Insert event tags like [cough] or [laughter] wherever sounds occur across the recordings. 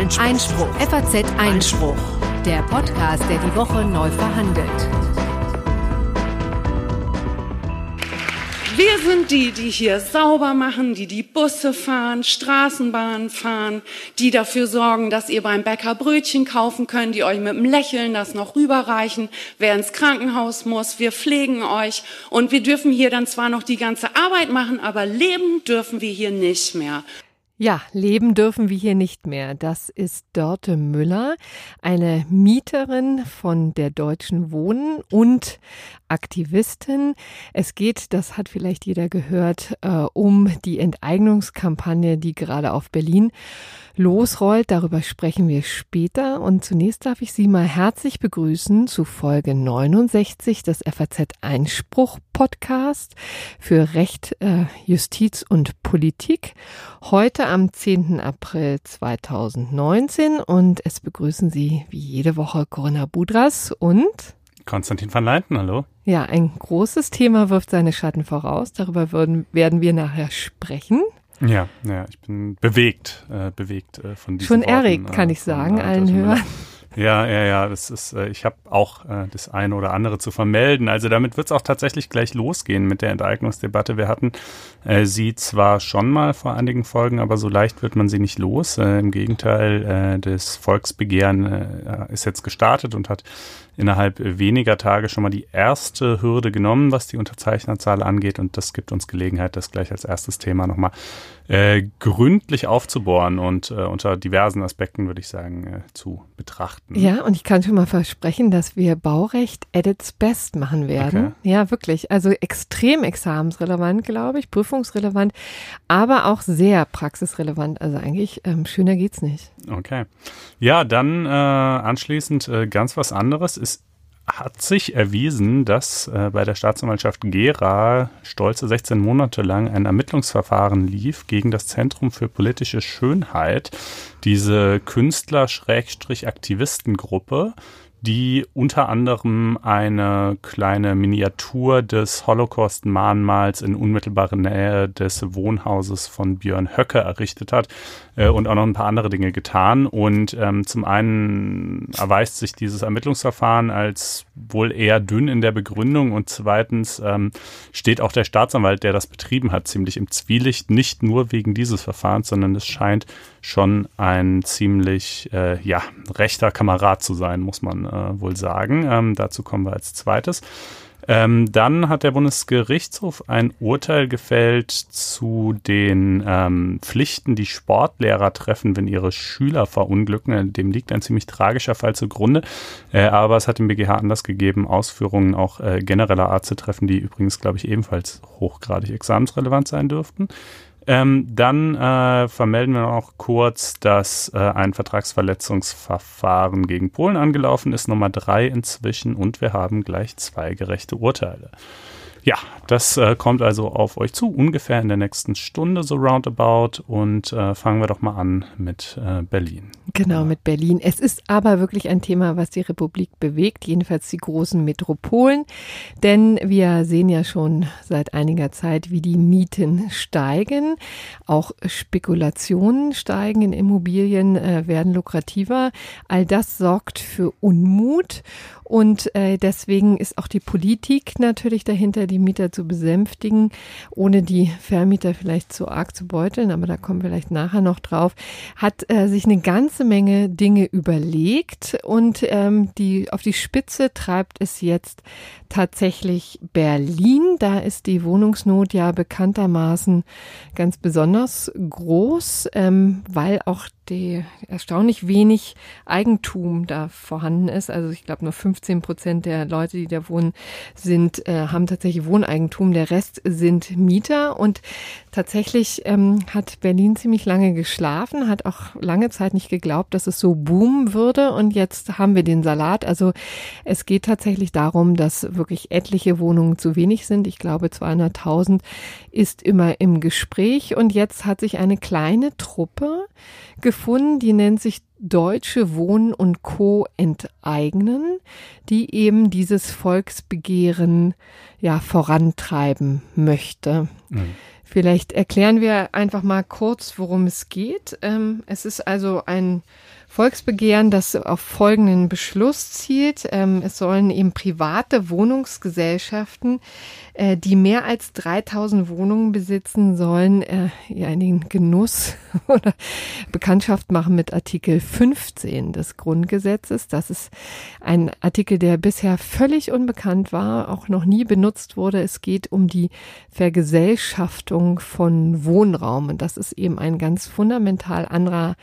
Einspruch. Einspruch. FAZ Einspruch. Der Podcast, der die Woche neu verhandelt. Wir sind die, die hier sauber machen, die die Busse fahren, Straßenbahnen fahren, die dafür sorgen, dass ihr beim Bäcker Brötchen kaufen könnt, die euch mit einem Lächeln das noch rüberreichen, wer ins Krankenhaus muss. Wir pflegen euch und wir dürfen hier dann zwar noch die ganze Arbeit machen, aber leben dürfen wir hier nicht mehr. Ja, leben dürfen wir hier nicht mehr. Das ist Dörte Müller, eine Mieterin von der Deutschen Wohnen und Aktivistin. Es geht, das hat vielleicht jeder gehört, äh, um die Enteignungskampagne, die gerade auf Berlin losrollt. Darüber sprechen wir später. Und zunächst darf ich Sie mal herzlich begrüßen zu Folge 69 des FAZ Einspruch Podcast für Recht, äh, Justiz und Politik. Heute am 10. April 2019 und es begrüßen Sie wie jede Woche Corinna Budras und Konstantin van Leinten, hallo. Ja, ein großes Thema wirft seine Schatten voraus. Darüber würden, werden wir nachher sprechen. Ja, ja, ich bin bewegt, äh, bewegt äh, von diesem Schon erregt, kann äh, ich sagen, von, allen Hörern. Ja, ja, ja, das ist, äh, ich habe auch äh, das eine oder andere zu vermelden. Also damit wird es auch tatsächlich gleich losgehen mit der Enteignungsdebatte. Wir hatten äh, sie zwar schon mal vor einigen Folgen, aber so leicht wird man sie nicht los. Äh, Im Gegenteil, äh, das Volksbegehren äh, ist jetzt gestartet und hat innerhalb weniger Tage schon mal die erste Hürde genommen, was die Unterzeichnerzahl angeht. Und das gibt uns Gelegenheit, das gleich als erstes Thema nochmal äh, gründlich aufzubohren und äh, unter diversen Aspekten, würde ich sagen, äh, zu betrachten. Ja, und ich kann schon mal versprechen, dass wir Baurecht at its best machen werden. Okay. Ja, wirklich. Also extrem examensrelevant, glaube ich, prüfungsrelevant, aber auch sehr praxisrelevant. Also eigentlich ähm, schöner geht's nicht. Okay. Ja, dann äh, anschließend äh, ganz was anderes. Es hat sich erwiesen, dass äh, bei der Staatsanwaltschaft Gera stolze 16 Monate lang ein Ermittlungsverfahren lief gegen das Zentrum für politische Schönheit, diese Künstler-Aktivistengruppe, die unter anderem eine kleine Miniatur des Holocaust-Mahnmals in unmittelbarer Nähe des Wohnhauses von Björn Höcke errichtet hat äh, und auch noch ein paar andere Dinge getan. Und ähm, zum einen erweist sich dieses Ermittlungsverfahren als wohl eher dünn in der Begründung und zweitens ähm, steht auch der Staatsanwalt, der das betrieben hat, ziemlich im Zwielicht, nicht nur wegen dieses Verfahrens, sondern es scheint schon ein ziemlich äh, ja rechter Kamerad zu sein, muss man äh, wohl sagen. Ähm, dazu kommen wir als zweites. Ähm, dann hat der Bundesgerichtshof ein Urteil gefällt zu den ähm, Pflichten, die Sportlehrer treffen, wenn ihre Schüler verunglücken. Dem liegt ein ziemlich tragischer Fall zugrunde. Äh, aber es hat dem BGH Anlass gegeben, Ausführungen auch äh, genereller Art zu treffen, die übrigens, glaube ich, ebenfalls hochgradig examensrelevant sein dürften. Ähm, dann äh, vermelden wir noch kurz, dass äh, ein Vertragsverletzungsverfahren gegen Polen angelaufen ist, Nummer drei inzwischen, und wir haben gleich zwei gerechte Urteile. Ja, das äh, kommt also auf euch zu, ungefähr in der nächsten Stunde so roundabout. Und äh, fangen wir doch mal an mit äh, Berlin. Genau, mit Berlin. Es ist aber wirklich ein Thema, was die Republik bewegt, jedenfalls die großen Metropolen. Denn wir sehen ja schon seit einiger Zeit, wie die Mieten steigen. Auch Spekulationen steigen in Immobilien, äh, werden lukrativer. All das sorgt für Unmut. Und äh, deswegen ist auch die Politik natürlich dahinter, die Mieter zu besänftigen, ohne die Vermieter vielleicht zu arg zu beuteln, aber da kommen wir vielleicht nachher noch drauf, hat äh, sich eine ganze Menge Dinge überlegt und ähm, die auf die Spitze treibt es jetzt tatsächlich Berlin. Da ist die Wohnungsnot ja bekanntermaßen ganz besonders groß, ähm, weil auch die erstaunlich wenig Eigentum da vorhanden ist. Also ich glaube nur 15 Prozent der Leute, die da wohnen, sind äh, haben tatsächlich Wohneigentum. Der Rest sind Mieter und tatsächlich ähm, hat Berlin ziemlich lange geschlafen, hat auch lange Zeit nicht geglaubt, dass es so boomen würde und jetzt haben wir den Salat. Also es geht tatsächlich darum, dass wirklich etliche Wohnungen zu wenig sind. Ich glaube 200.000 ist immer im Gespräch und jetzt hat sich eine kleine Truppe gefunden, die nennt sich Deutsche Wohnen und Co. enteignen, die eben dieses Volksbegehren ja vorantreiben möchte. Mhm. Vielleicht erklären wir einfach mal kurz, worum es geht. Ähm, es ist also ein Volksbegehren, das auf folgenden Beschluss zielt. Ähm, es sollen eben private Wohnungsgesellschaften, äh, die mehr als 3000 Wohnungen besitzen, sollen äh, ja den Genuss [laughs] oder Bekanntschaft machen mit Artikel 15 des Grundgesetzes. Das ist ein Artikel, der bisher völlig unbekannt war, auch noch nie benutzt wurde. Es geht um die Vergesellschaftung von Wohnraum. Und das ist eben ein ganz fundamental anderer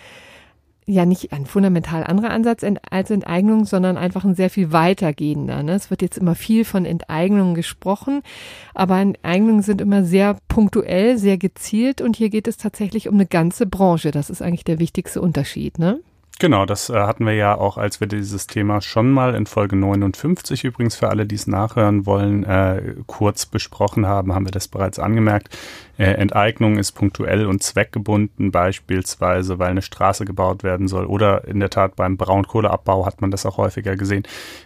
ja nicht ein fundamental anderer Ansatz als Enteignung, sondern einfach ein sehr viel weitergehender. Ne? Es wird jetzt immer viel von Enteignungen gesprochen, aber Enteignungen sind immer sehr punktuell, sehr gezielt und hier geht es tatsächlich um eine ganze Branche. Das ist eigentlich der wichtigste Unterschied. Ne? Genau, das äh, hatten wir ja auch, als wir dieses Thema schon mal in Folge 59 übrigens für alle, die es nachhören wollen, äh, kurz besprochen haben, haben wir das bereits angemerkt. Äh, Enteignung ist punktuell und zweckgebunden, beispielsweise, weil eine Straße gebaut werden soll oder in der Tat beim Braunkohleabbau hat man das auch häufiger gesehen.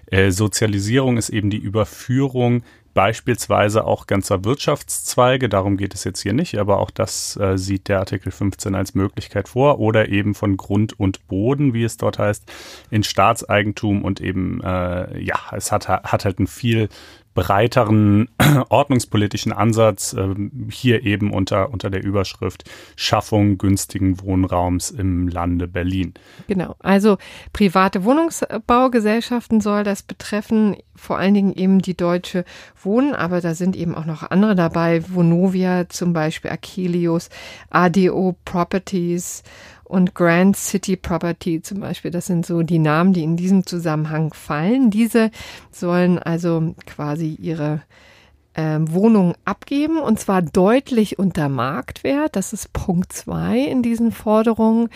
Äh, Sozialisierung ist eben die Überführung beispielsweise auch ganzer Wirtschaftszweige, darum geht es jetzt hier nicht, aber auch das äh, sieht der Artikel 15 als Möglichkeit vor, oder eben von Grund und Boden, wie es dort heißt, in Staatseigentum und eben, äh, ja, es hat, hat halt ein viel breiteren [clears throat] ordnungspolitischen Ansatz, äh, hier eben unter, unter der Überschrift Schaffung günstigen Wohnraums im Lande Berlin. Genau, also private Wohnungsbaugesellschaften soll das betreffen, vor allen Dingen eben die Deutsche Wohnen, aber da sind eben auch noch andere dabei, Vonovia zum Beispiel, Achelios, ADO Properties und Grand City Property zum Beispiel. Das sind so die Namen, die in diesem Zusammenhang fallen. Diese sollen also quasi ihre äh, Wohnung abgeben und zwar deutlich unter Marktwert. Das ist Punkt zwei in diesen Forderungen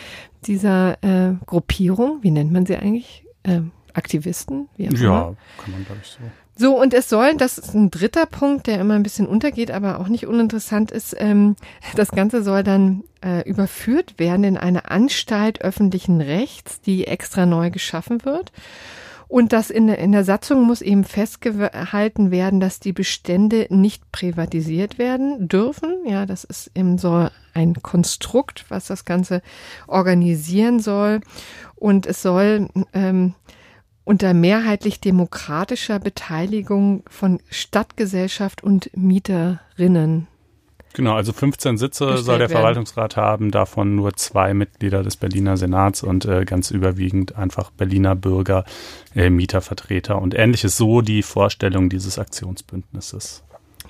dieser äh, Gruppierung. Wie nennt man sie eigentlich? Äh, Aktivisten? ja, kann man glaube ich so. So, und es soll, das ist ein dritter Punkt, der immer ein bisschen untergeht, aber auch nicht uninteressant ist, ähm, das Ganze soll dann äh, überführt werden in eine Anstalt öffentlichen Rechts, die extra neu geschaffen wird. Und das in, in der Satzung muss eben festgehalten werden, dass die Bestände nicht privatisiert werden dürfen. Ja, das ist eben so ein Konstrukt, was das Ganze organisieren soll. Und es soll ähm, unter mehrheitlich demokratischer Beteiligung von Stadtgesellschaft und Mieterinnen. Genau, also 15 Sitze soll der werden. Verwaltungsrat haben, davon nur zwei Mitglieder des Berliner Senats und äh, ganz überwiegend einfach Berliner Bürger, äh, Mietervertreter und ähnliches. So die Vorstellung dieses Aktionsbündnisses.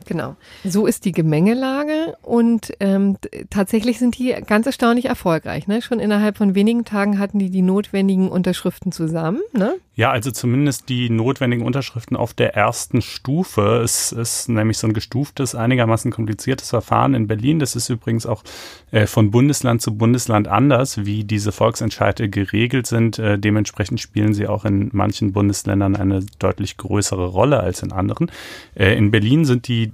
Genau. So ist die Gemengelage und ähm, tatsächlich sind die ganz erstaunlich erfolgreich. Ne? Schon innerhalb von wenigen Tagen hatten die die notwendigen Unterschriften zusammen. Ne? Ja, also zumindest die notwendigen Unterschriften auf der ersten Stufe. Es ist nämlich so ein gestuftes, einigermaßen kompliziertes Verfahren in Berlin. Das ist übrigens auch äh, von Bundesland zu Bundesland anders, wie diese Volksentscheide geregelt sind. Äh, dementsprechend spielen sie auch in manchen Bundesländern eine deutlich größere Rolle als in anderen. Äh, in Berlin sind die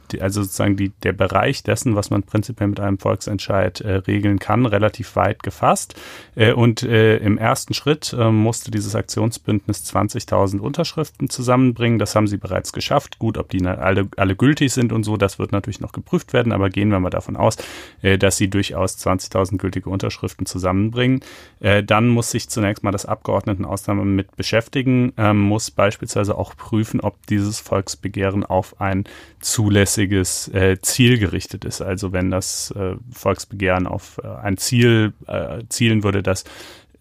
also sozusagen die, der Bereich dessen, was man prinzipiell mit einem Volksentscheid äh, regeln kann, relativ weit gefasst. Äh, und äh, im ersten Schritt äh, musste dieses Aktionsbündnis 20.000 Unterschriften zusammenbringen. Das haben sie bereits geschafft. Gut, ob die alle, alle gültig sind und so, das wird natürlich noch geprüft werden, aber gehen wir mal davon aus, äh, dass sie durchaus 20.000 gültige Unterschriften zusammenbringen. Äh, dann muss sich zunächst mal das Abgeordnetenausnahme mit beschäftigen, ähm, muss beispielsweise auch prüfen, ob dieses Volksbegehren auf ein zulässiges äh, Ziel gerichtet ist. Also wenn das äh, Volksbegehren auf äh, ein Ziel äh, zielen würde, das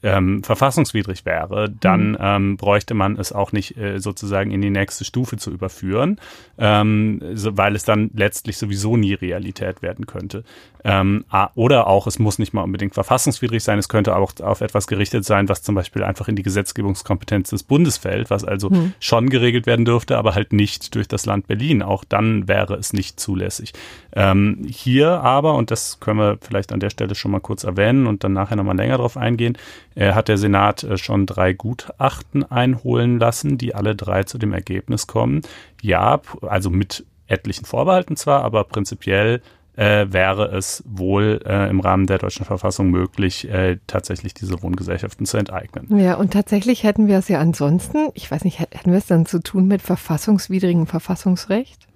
ähm, verfassungswidrig wäre, dann mhm. ähm, bräuchte man es auch nicht äh, sozusagen in die nächste Stufe zu überführen, ähm, so, weil es dann letztlich sowieso nie Realität werden könnte. Ähm, oder auch, es muss nicht mal unbedingt verfassungswidrig sein, es könnte auch auf etwas gerichtet sein, was zum Beispiel einfach in die Gesetzgebungskompetenz des Bundes fällt, was also mhm. schon geregelt werden dürfte, aber halt nicht durch das Land Berlin. Auch dann wäre es nicht zulässig. Ähm, hier aber, und das können wir vielleicht an der Stelle schon mal kurz erwähnen und dann nachher nochmal länger drauf eingehen, hat der Senat äh, schon drei Gutachten einholen lassen, die alle drei zu dem Ergebnis kommen. Ja, also mit etlichen Vorbehalten zwar, aber prinzipiell äh, wäre es wohl äh, im Rahmen der deutschen Verfassung möglich, äh, tatsächlich diese Wohngesellschaften zu enteignen. Ja, und tatsächlich hätten wir es ja ansonsten, ich weiß nicht, hätten wir es dann zu tun mit verfassungswidrigem Verfassungsrecht?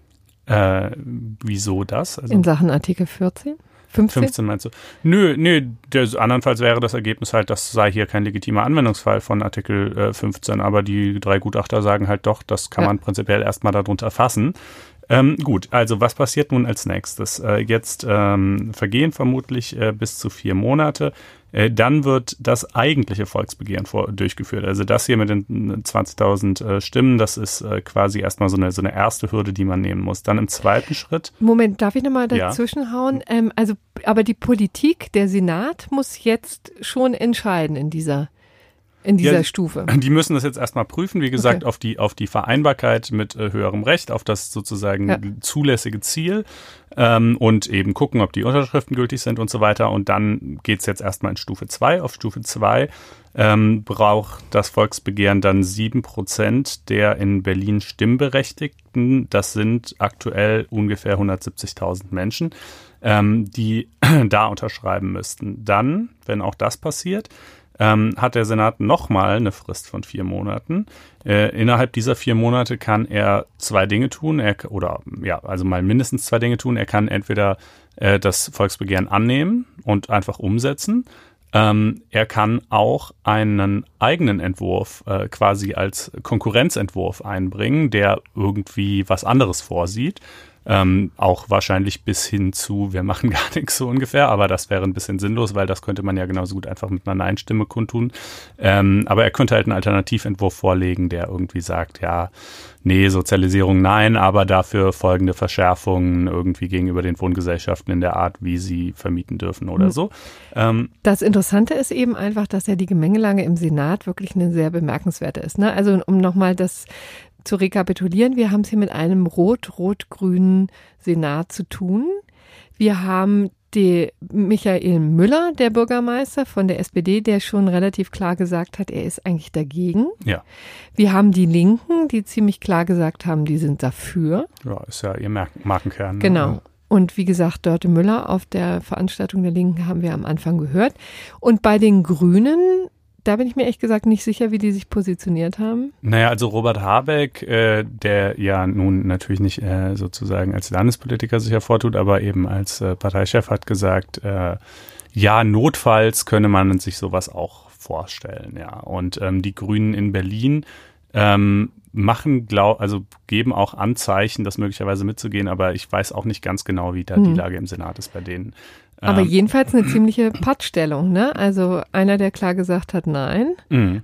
Äh, wieso das? Also, In Sachen Artikel 14? 15? 15 meinst du? Nö, nö, der, andernfalls wäre das Ergebnis halt, das sei hier kein legitimer Anwendungsfall von Artikel äh, 15, aber die drei Gutachter sagen halt doch, das kann ja. man prinzipiell erstmal darunter fassen. Ähm, gut, also was passiert nun als nächstes? Äh, jetzt ähm, vergehen vermutlich äh, bis zu vier Monate. Äh, dann wird das eigentliche Volksbegehren vor, durchgeführt. Also das hier mit den 20.000 äh, Stimmen, das ist äh, quasi erstmal so eine, so eine erste Hürde, die man nehmen muss. Dann im zweiten Schritt. Moment, darf ich nochmal dazwischenhauen? Ja. Ähm, also, aber die Politik, der Senat muss jetzt schon entscheiden in dieser in dieser ja, Stufe. Die müssen das jetzt erstmal prüfen, wie gesagt, okay. auf, die, auf die Vereinbarkeit mit äh, höherem Recht, auf das sozusagen ja. zulässige Ziel ähm, und eben gucken, ob die Unterschriften gültig sind und so weiter. Und dann geht's jetzt erstmal in Stufe 2. Auf Stufe 2 ähm, braucht das Volksbegehren dann sieben Prozent der in Berlin Stimmberechtigten. Das sind aktuell ungefähr 170.000 Menschen, ähm, die [clears throat] da unterschreiben müssten. Dann, wenn auch das passiert, ähm, hat der Senat nochmal eine Frist von vier Monaten. Äh, innerhalb dieser vier Monate kann er zwei Dinge tun, er, oder ja, also mal mindestens zwei Dinge tun. Er kann entweder äh, das Volksbegehren annehmen und einfach umsetzen. Ähm, er kann auch einen eigenen Entwurf äh, quasi als Konkurrenzentwurf einbringen, der irgendwie was anderes vorsieht. Ähm, auch wahrscheinlich bis hin zu, wir machen [laughs] gar nichts so ungefähr, aber das wäre ein bisschen sinnlos, weil das könnte man ja genauso gut einfach mit einer Nein-Stimme kundtun. Ähm, aber er könnte halt einen Alternativentwurf vorlegen, der irgendwie sagt, ja, nee, Sozialisierung nein, aber dafür folgende Verschärfungen irgendwie gegenüber den Wohngesellschaften in der Art, wie sie vermieten dürfen oder mhm. so. Ähm, das Interessante ist eben einfach, dass ja die Gemengelage im Senat wirklich eine sehr bemerkenswerte ist. Ne? Also um nochmal das zu rekapitulieren, wir haben es hier mit einem rot-rot-grünen Senat zu tun. Wir haben die Michael Müller, der Bürgermeister von der SPD, der schon relativ klar gesagt hat, er ist eigentlich dagegen. Ja. Wir haben die Linken, die ziemlich klar gesagt haben, die sind dafür. Ja, ist ja ihr Markenkern. Ne? Genau. Und wie gesagt, Dörte Müller auf der Veranstaltung der Linken haben wir am Anfang gehört. Und bei den Grünen da bin ich mir echt gesagt nicht sicher, wie die sich positioniert haben. Naja, also Robert Habeck, äh, der ja nun natürlich nicht äh, sozusagen als Landespolitiker sich hervortut, aber eben als äh, Parteichef hat gesagt, äh, ja, notfalls könne man sich sowas auch vorstellen, ja. Und ähm, die Grünen in Berlin ähm, machen, glaub, also geben auch Anzeichen, das möglicherweise mitzugehen, aber ich weiß auch nicht ganz genau, wie da hm. die Lage im Senat ist bei denen. Aber ähm, jedenfalls eine ziemliche Pattstellung, ne? Also einer, der klar gesagt hat, nein. Mhm.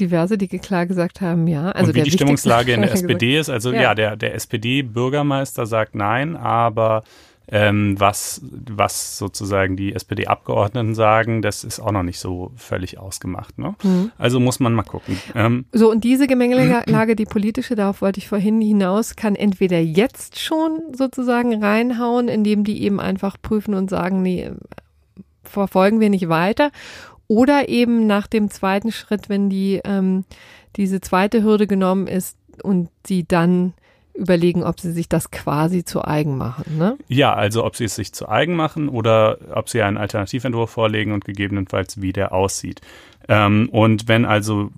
Diverse, die klar gesagt haben, ja. Also Und wie die Stimmungslage in [laughs] der SPD ist, also ja, ja der, der SPD-Bürgermeister sagt nein, aber ähm, was, was sozusagen die SPD-Abgeordneten sagen, das ist auch noch nicht so völlig ausgemacht. Ne? Mhm. Also muss man mal gucken. Ähm, so, und diese Gemengelage, die politische, darauf wollte ich vorhin hinaus, kann entweder jetzt schon sozusagen reinhauen, indem die eben einfach prüfen und sagen, nee, verfolgen wir nicht weiter. Oder eben nach dem zweiten Schritt, wenn die ähm, diese zweite Hürde genommen ist und sie dann überlegen, ob sie sich das quasi zu eigen machen. Ne? Ja, also ob sie es sich zu eigen machen oder ob sie einen Alternativentwurf vorlegen und gegebenenfalls wie der aussieht. Ähm, und wenn also,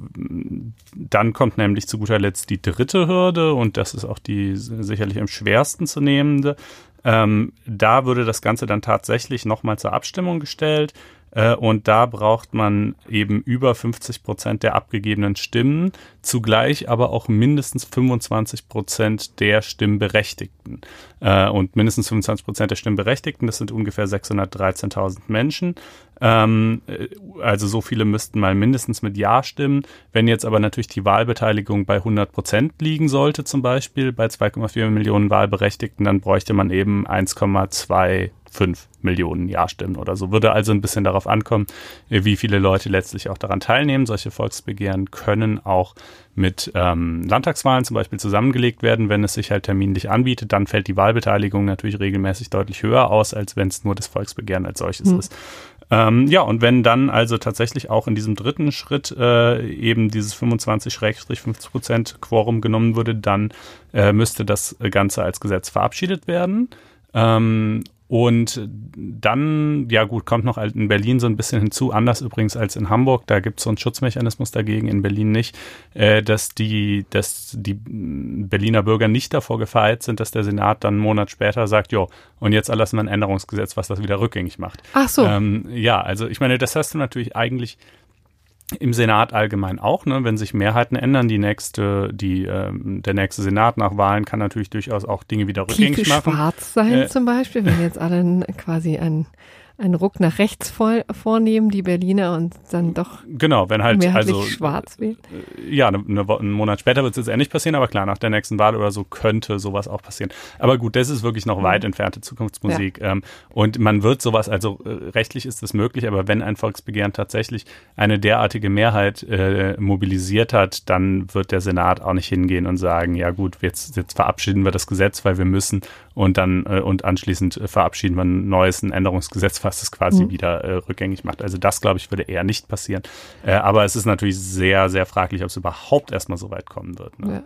dann kommt nämlich zu guter Letzt die dritte Hürde und das ist auch die sicherlich am schwersten zu nehmende. Ähm, da würde das Ganze dann tatsächlich nochmal zur Abstimmung gestellt. Äh, und da braucht man eben über 50 Prozent der abgegebenen Stimmen, zugleich aber auch mindestens 25 Prozent der Stimmberechtigten. Äh, und mindestens 25 Prozent der Stimmberechtigten, das sind ungefähr 613.000 Menschen. Ähm, äh, also so viele müssten mal mindestens mit Ja stimmen. Wenn jetzt aber natürlich die Wahlbeteiligung bei 100 Prozent liegen sollte, zum Beispiel bei 2,4 Millionen Wahlberechtigten, dann bräuchte man eben 1,2 fünf Millionen Ja-Stimmen oder so. Würde also ein bisschen darauf ankommen, wie viele Leute letztlich auch daran teilnehmen. Solche Volksbegehren können auch mit ähm, Landtagswahlen zum Beispiel zusammengelegt werden, wenn es sich halt terminlich anbietet. Dann fällt die Wahlbeteiligung natürlich regelmäßig deutlich höher aus, als wenn es nur das Volksbegehren als solches mhm. ist. Ähm, ja, und wenn dann also tatsächlich auch in diesem dritten Schritt äh, eben dieses 25-50 Prozent Quorum genommen würde, dann äh, müsste das Ganze als Gesetz verabschiedet werden. Ähm, Und dann, ja gut, kommt noch in Berlin so ein bisschen hinzu, anders übrigens als in Hamburg, da gibt es so einen Schutzmechanismus dagegen, in Berlin nicht, äh, dass, die, dass die Berliner Bürger nicht davor gefeit sind, dass der Senat dann einen Monat später sagt, jo, und jetzt erlassen wir ein Änderungsgesetz, was das wieder rückgängig macht. Ach so. Ähm, ja, also ich meine, das hast du natürlich eigentlich im Senat allgemein auch, ne? wenn sich Mehrheiten ändern, die nächste, die, ähm, der nächste Senat nach Wahlen kann natürlich durchaus auch Dinge wieder rückgängig Kiefe machen. schwarz sein Äh, zum Beispiel, wenn jetzt alle quasi ein einen Ruck nach rechts vor, vornehmen, die Berliner, und dann doch Genau, wenn halt also schwarz wählen. äh, ja, eine, Wo- einen Monat später wird es jetzt nicht passieren, aber klar, nach der nächsten Wahl oder so könnte sowas auch passieren. Aber gut, das ist wirklich noch weit entfernte Zukunftsmusik. Ähm, und man wird sowas, also äh, rechtlich ist das möglich, aber wenn ein Volksbegehren tatsächlich eine derartige Mehrheit äh, mobilisiert hat, dann wird der Senat auch nicht hingehen und sagen, ja gut, jetzt, jetzt verabschieden wir das Gesetz, weil wir müssen und dann äh, und anschließend äh, verabschieden wir ein neues, ein Änderungsgesetz, was es quasi Mhm. wieder äh, rückgängig macht. Also das, glaube ich, würde eher nicht passieren. Äh, aber es ist natürlich sehr, sehr fraglich, ob es überhaupt erstmal so weit kommen wird. Ne? Ja.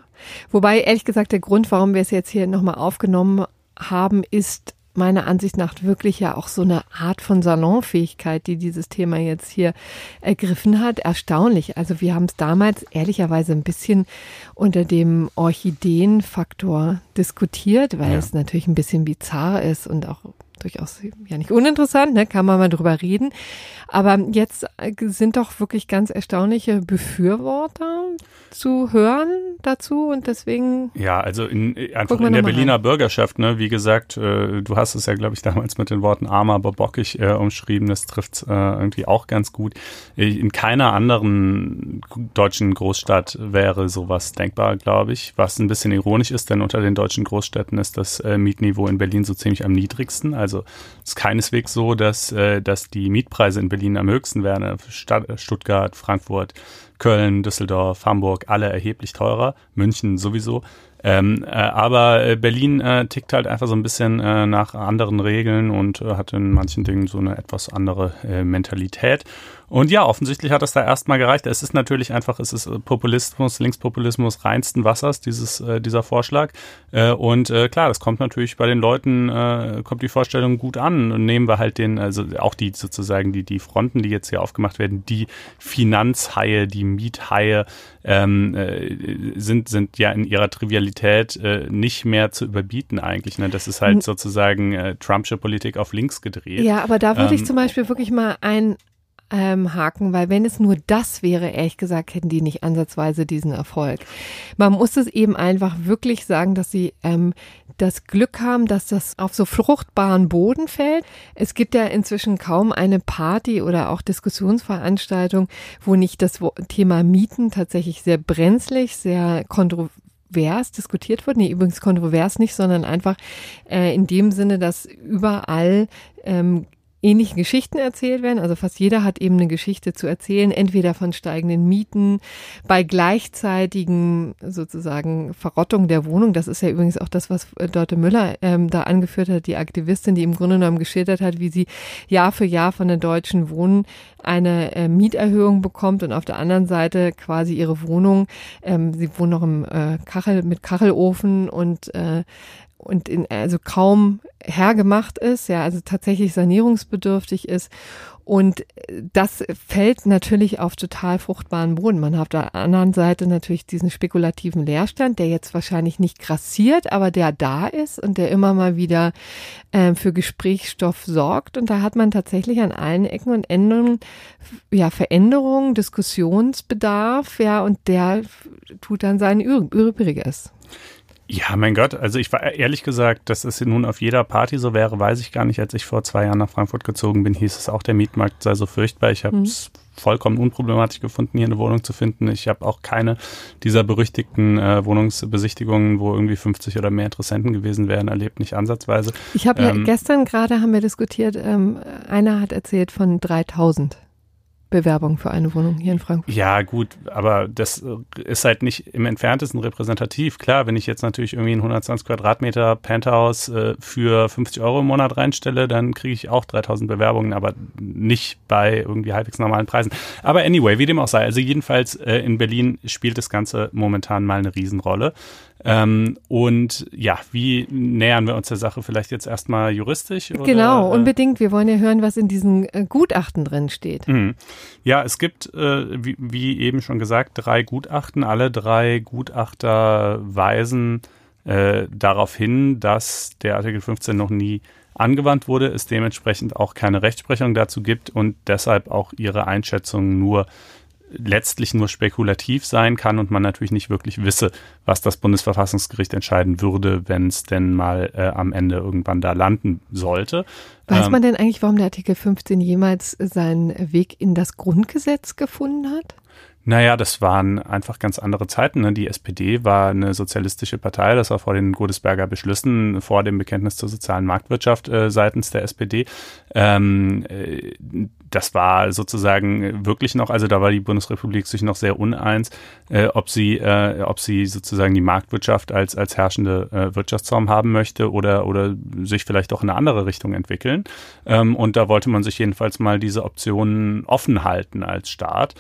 Wobei, ehrlich gesagt, der Grund, warum wir es jetzt hier nochmal aufgenommen haben, ist meiner Ansicht nach wirklich ja auch so eine Art von Salonfähigkeit, die dieses Thema jetzt hier ergriffen hat. Erstaunlich. Also wir haben es damals ehrlicherweise ein bisschen unter dem Orchideenfaktor diskutiert, weil Ja. es natürlich ein bisschen bizarr ist und auch durchaus ja nicht uninteressant, ne? kann man mal drüber reden. Aber jetzt äh, sind doch wirklich ganz erstaunliche Befürworter zu hören dazu und deswegen Ja, also in, äh, einfach in der Berliner Bürgerschaft, ne, wie gesagt, äh, du hast es ja, glaube ich, damals mit den Worten armer, aber bockig äh, umschrieben, das trifft äh, irgendwie auch ganz gut. Äh, In keiner anderen deutschen Großstadt wäre sowas denkbar, glaube ich, was ein bisschen ironisch ist, denn unter den deutschen Großstädten ist das Mietniveau in Berlin so ziemlich am niedrigsten. Also es ist keineswegs so, dass, äh, dass die Mietpreise in Berlin am höchsten wären. Stadt, Stuttgart, Frankfurt, Köln, Düsseldorf, Hamburg, alle erheblich teurer, München sowieso. Ähm, äh, aber äh, Berlin äh, tickt halt einfach so ein bisschen äh, nach anderen Regeln und äh, hat in manchen Dingen so eine etwas andere äh, Mentalität. Und ja, offensichtlich hat das da erstmal gereicht. Es ist natürlich einfach, es ist Populismus, Linkspopulismus reinsten Wassers, dieses, dieser Vorschlag. Und klar, das kommt natürlich bei den Leuten, kommt die Vorstellung gut an. Und nehmen wir halt den, also auch die sozusagen die, die Fronten, die jetzt hier aufgemacht werden, die Finanzhaie, die Miethaie, ähm, äh, sind, sind ja in ihrer Trivialität äh, nicht mehr zu überbieten eigentlich. Ne? Das ist halt sozusagen äh, Trumpsche Politik auf links gedreht. Ja, aber da würde ich Ähm, zum Beispiel wirklich mal ein ähm, haken, weil wenn es nur das wäre, ehrlich gesagt, hätten die nicht ansatzweise diesen Erfolg. Man muss es eben einfach wirklich sagen, dass sie ähm, das Glück haben, dass das auf so fruchtbaren Boden fällt. Es gibt ja inzwischen kaum eine Party oder auch Diskussionsveranstaltung, wo nicht das Thema Mieten tatsächlich sehr brenzlig, sehr kontrovers diskutiert wird. Nee, übrigens kontrovers nicht, sondern einfach äh, in dem Sinne, dass überall ähm, ähnliche Geschichten erzählt werden. Also fast jeder hat eben eine Geschichte zu erzählen, entweder von steigenden Mieten, bei gleichzeitigen sozusagen Verrottung der Wohnung. Das ist ja übrigens auch das, was äh, Dorte Müller ähm, da angeführt hat, die Aktivistin, die im Grunde genommen geschildert hat, wie sie Jahr für Jahr von den Deutschen Wohnen eine äh, Mieterhöhung bekommt und auf der anderen Seite quasi ihre Wohnung, ähm, sie wohnt noch im äh, Kachel mit Kachelofen und äh, und in, also kaum hergemacht ist, ja, also tatsächlich sanierungsbedürftig ist. Und äh, das fällt natürlich auf total fruchtbaren Boden. Man hat auf der anderen Seite natürlich diesen spekulativen Leerstand, der jetzt wahrscheinlich nicht grassiert, aber der da ist und der immer mal wieder äh, für Gesprächsstoff sorgt. Und da hat man tatsächlich an allen Ecken und Enden ja Veränderungen, Diskussionsbedarf, ja, und der tut dann sein Übriges. Ja, mein Gott, also ich war ehrlich gesagt, dass es nun auf jeder Party so wäre, weiß ich gar nicht. Als ich vor zwei Jahren nach Frankfurt gezogen bin, hieß es auch, der Mietmarkt sei so furchtbar. Ich habe es vollkommen unproblematisch gefunden, hier eine Wohnung zu finden. Ich habe auch keine dieser berüchtigten äh, Wohnungsbesichtigungen, wo irgendwie 50 oder mehr Interessenten gewesen wären, erlebt, nicht ansatzweise. Ich habe ja Ähm, gestern gerade haben wir diskutiert, ähm, einer hat erzählt von 3000. Bewerbung für eine Wohnung hier in Frankfurt. Ja, gut, aber das ist halt nicht im entferntesten repräsentativ. Klar, wenn ich jetzt natürlich irgendwie ein 120 Quadratmeter Penthouse äh, für 50 Euro im Monat reinstelle, dann kriege ich auch 3000 Bewerbungen, aber nicht bei irgendwie halbwegs normalen Preisen. Aber anyway, wie dem auch sei, also jedenfalls äh, in Berlin spielt das Ganze momentan mal eine Riesenrolle. Ähm, und ja, wie nähern wir uns der Sache vielleicht jetzt erstmal juristisch? Oder, genau, äh, unbedingt. Wir wollen ja hören, was in diesen äh, Gutachten drin steht. Mhm. Ja, es gibt, äh, wie, wie, eben schon gesagt, drei Gutachten. Alle drei Gutachter weisen äh, darauf hin, dass der Artikel 15 noch nie angewandt wurde, es dementsprechend auch keine Rechtsprechung dazu gibt und deshalb auch ihre Einschätzung nur letztlich nur spekulativ sein kann und man natürlich nicht wirklich wisse, was das Bundesverfassungsgericht entscheiden würde, wenn es denn mal äh, am Ende irgendwann da landen sollte. Weiß ähm, man denn eigentlich, warum der Artikel 15 jemals seinen Weg in das Grundgesetz gefunden hat? Naja, das waren einfach ganz andere Zeiten. Ne? Die SPD war eine sozialistische Partei, das war vor den Godesberger Beschlüssen, vor dem Bekenntnis zur sozialen Marktwirtschaft äh, seitens der SPD. Ähm, äh, das war sozusagen wirklich noch, also da war die Bundesrepublik sich noch sehr uneins, äh, ob sie, ob sie sozusagen die Marktwirtschaft als als herrschende äh, Wirtschaftsform haben möchte oder oder sich vielleicht auch in eine andere Richtung entwickeln. Ähm, und da wollte man sich jedenfalls mal diese Optionen offen halten als Staat.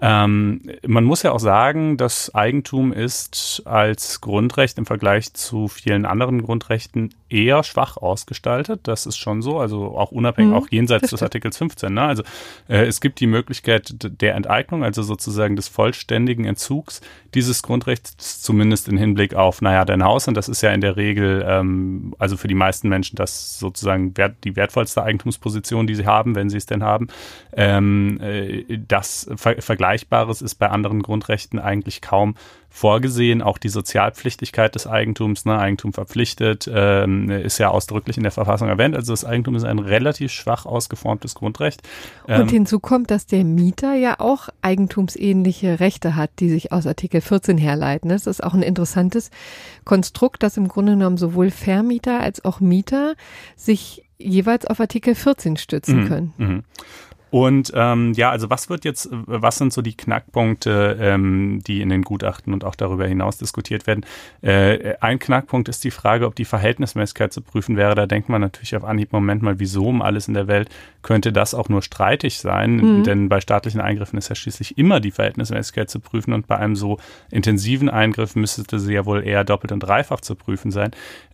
Ähm, man muss ja auch sagen, das Eigentum ist als Grundrecht im Vergleich zu vielen anderen Grundrechten eher schwach ausgestaltet. Das ist schon so, also auch unabhängig, mhm, auch jenseits des Artikels 15. Ne? Also äh, es gibt die Möglichkeit der Enteignung, also sozusagen des vollständigen Entzugs dieses Grundrechts, zumindest im Hinblick auf, naja, dein Haus. Und das ist ja in der Regel, ähm, also für die meisten Menschen, das sozusagen wert, die wertvollste Eigentumsposition, die sie haben, wenn sie es denn haben. Ähm, äh, das Ver Vergleichbares ist bei anderen Grundrechten eigentlich kaum vorgesehen. Auch die Sozialpflichtigkeit des Eigentums, ne, Eigentum verpflichtet, ähm, ist ja ausdrücklich in der Verfassung erwähnt. Also das Eigentum ist ein relativ schwach ausgeformtes Grundrecht. Ähm, Und hinzu kommt, dass der Mieter ja auch eigentumsähnliche Rechte hat, die sich aus Artikel 14 herleiten. Das ist auch ein interessantes Konstrukt, dass im Grunde genommen sowohl Vermieter als auch Mieter sich jeweils auf Artikel 14 stützen mhm, können. Mhm. Und ähm, ja, also was wird jetzt, was sind so die Knackpunkte, ähm, die in den Gutachten und auch darüber hinaus diskutiert werden? Äh, ein Knackpunkt ist die Frage, ob die Verhältnismäßigkeit zu prüfen wäre. Da denkt man natürlich auf Anhieb, Moment mal, wieso um alles in der Welt könnte das auch nur streitig sein? Mhm. Denn bei staatlichen Eingriffen ist ja schließlich immer die Verhältnismäßigkeit zu prüfen und bei einem so intensiven Eingriff müsste sie ja wohl eher doppelt und dreifach zu prüfen sein.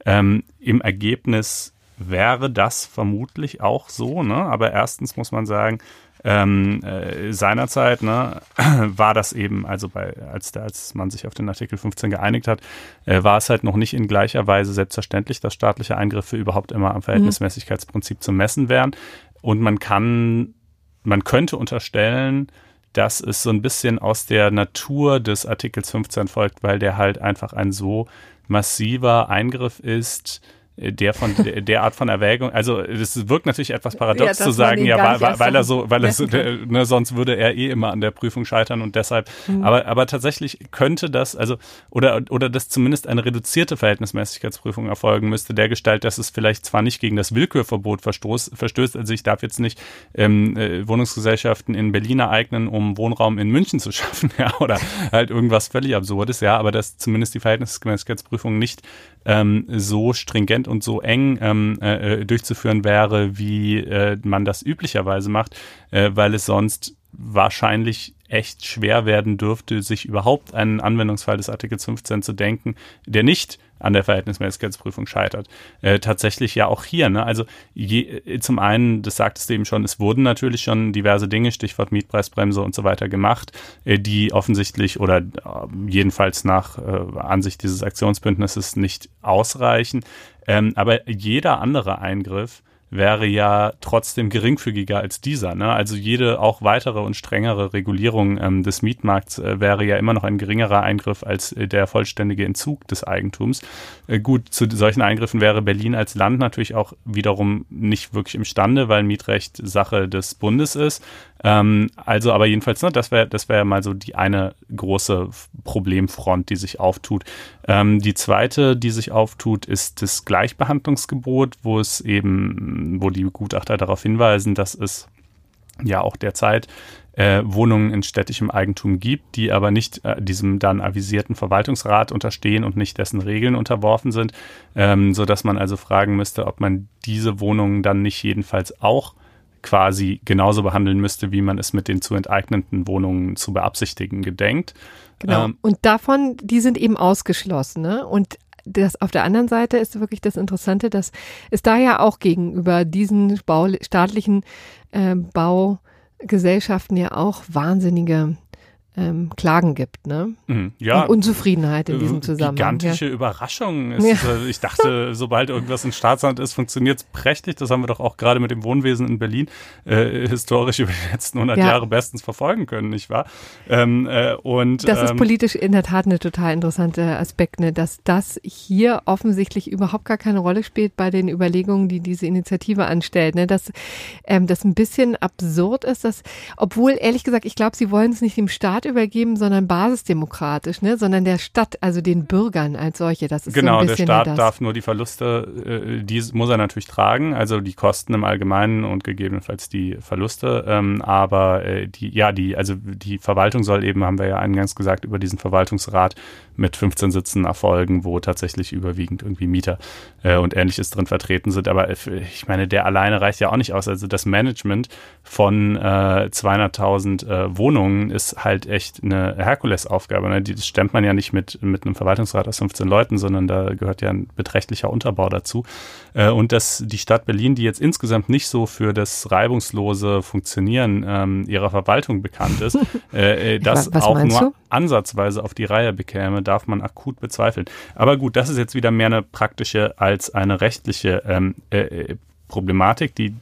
Ähm, Im Ergebnis wäre das vermutlich auch so, ne? Aber erstens muss man sagen, ähm, äh, seinerzeit ne, [clears throat] war das eben, also bei, als, als man sich auf den Artikel 15 geeinigt hat, äh, war es halt noch nicht in gleicher Weise selbstverständlich, dass staatliche Eingriffe überhaupt immer am Verhältnismäßigkeitsprinzip zu messen wären. Und man kann, man könnte unterstellen, dass es so ein bisschen aus der Natur des Artikels 15 folgt, weil der halt einfach ein so massiver Eingriff ist, der von der Art von Erwägung, also es wirkt natürlich etwas paradox ja, zu sagen, ja, weil, weil, er so, weil er so, ne, sonst würde er eh immer an der Prüfung scheitern und deshalb, mhm. aber, aber tatsächlich könnte das, also, oder, oder dass zumindest eine reduzierte Verhältnismäßigkeitsprüfung erfolgen müsste, der Gestalt, dass es vielleicht zwar nicht gegen das Willkürverbot verstoß, verstößt, also ich darf jetzt nicht ähm, äh, Wohnungsgesellschaften in Berlin ereignen, um Wohnraum in München zu [laughs] schaffen, ja, oder halt irgendwas völlig Absurdes, ja, aber dass zumindest die Verhältnismäßigkeitsprüfung nicht ähm, so stringent und so eng ähm, äh, äh, durchzuführen wäre, wie äh, man das üblicherweise macht, äh, weil es sonst wahrscheinlich echt schwer werden dürfte, sich überhaupt einen Anwendungsfall des Artikels 15 zu denken, der nicht an der Verhältnismäßigkeitsprüfung scheitert. Äh, tatsächlich ja auch hier. Ne? Also je, äh, zum einen, das sagtest du eben schon, es wurden natürlich schon diverse Dinge, Stichwort Mietpreisbremse und so weiter gemacht, äh, die offensichtlich oder äh, jedenfalls nach äh, Ansicht dieses Aktionsbündnisses nicht ausreichen. Ähm, aber jeder andere Eingriff wäre ja trotzdem geringfügiger als dieser. Ne? Also jede auch weitere und strengere Regulierung ähm, des Mietmarkts äh, wäre ja immer noch ein geringerer Eingriff als äh, der vollständige Entzug des Eigentums. Äh, gut, zu solchen Eingriffen wäre Berlin als Land natürlich auch wiederum nicht wirklich imstande, weil Mietrecht Sache des Bundes ist. Ähm, also aber jedenfalls, ne, das wäre das wäre mal so die eine große Problemfront, die sich auftut. Ähm, die zweite, die sich auftut, ist das Gleichbehandlungsgebot, wo es eben, wo die Gutachter darauf hinweisen, dass es ja auch derzeit äh, Wohnungen in städtischem Eigentum gibt, die aber nicht äh, diesem dann avisierten Verwaltungsrat unterstehen und nicht dessen Regeln unterworfen sind, ähm, so dass man also fragen müsste, ob man diese Wohnungen dann nicht jedenfalls auch quasi genauso behandeln müsste, wie man es mit den zu enteigneten Wohnungen zu beabsichtigen gedenkt. Genau. Ähm, und davon, die sind eben ausgeschlossen. Ne? Und das auf der anderen Seite ist wirklich das Interessante, dass es da ja auch gegenüber diesen Bau, staatlichen äh, Baugesellschaften ja auch wahnsinnige ähm, Klagen gibt, ne? Mhm, ja. Und Unzufriedenheit in diesem Zusammenhang. Gigantische ja. Überraschung. Ist, ja. Äh, ich dachte, [laughs] sobald irgendwas in Staatshand ist, funktioniert es prächtig. Das haben wir doch auch gerade mit dem Wohnwesen in Berlin äh, historisch [laughs] über die letzten 100 ja. Jahre bestens verfolgen können, nicht wahr? Ähm, äh, und, das ähm, ist politisch in der Tat eine total interessante Aspekt, ne? dass das hier offensichtlich überhaupt gar keine Rolle spielt bei den Überlegungen, die diese Initiative anstellt. Ne? Dass ähm, das ein bisschen absurd ist, dass, obwohl ehrlich gesagt, ich glaube, sie wollen es nicht dem Staat Staat übergeben, sondern basisdemokratisch, ne? sondern der Stadt, also den Bürgern als solche. Das ist genau, so ein bisschen der Staat darf nur die Verluste, äh, die muss er natürlich tragen, also die Kosten im Allgemeinen und gegebenenfalls die Verluste. Ähm, aber äh, die, ja, die, also die Verwaltung soll eben, haben wir ja eingangs gesagt, über diesen Verwaltungsrat mit 15 Sitzen erfolgen, wo tatsächlich überwiegend irgendwie Mieter äh, und ähnliches drin vertreten sind. Aber äh, ich meine, der alleine reicht ja auch nicht aus. Also das Management von äh, 200.000 äh, Wohnungen ist halt echt eine Herkulesaufgabe. Ne? Das stemmt man ja nicht mit, mit einem Verwaltungsrat aus 15 Leuten, sondern da gehört ja ein beträchtlicher Unterbau dazu. Äh, und dass die Stadt Berlin, die jetzt insgesamt nicht so für das reibungslose Funktionieren ähm, ihrer Verwaltung bekannt ist, [laughs] äh, äh das auch nur du? ansatzweise auf die Reihe bekäme, darf man akut bezweifeln. Aber gut, das ist jetzt wieder mehr eine praktische als eine rechtliche ähm, äh, äh Problematik. Die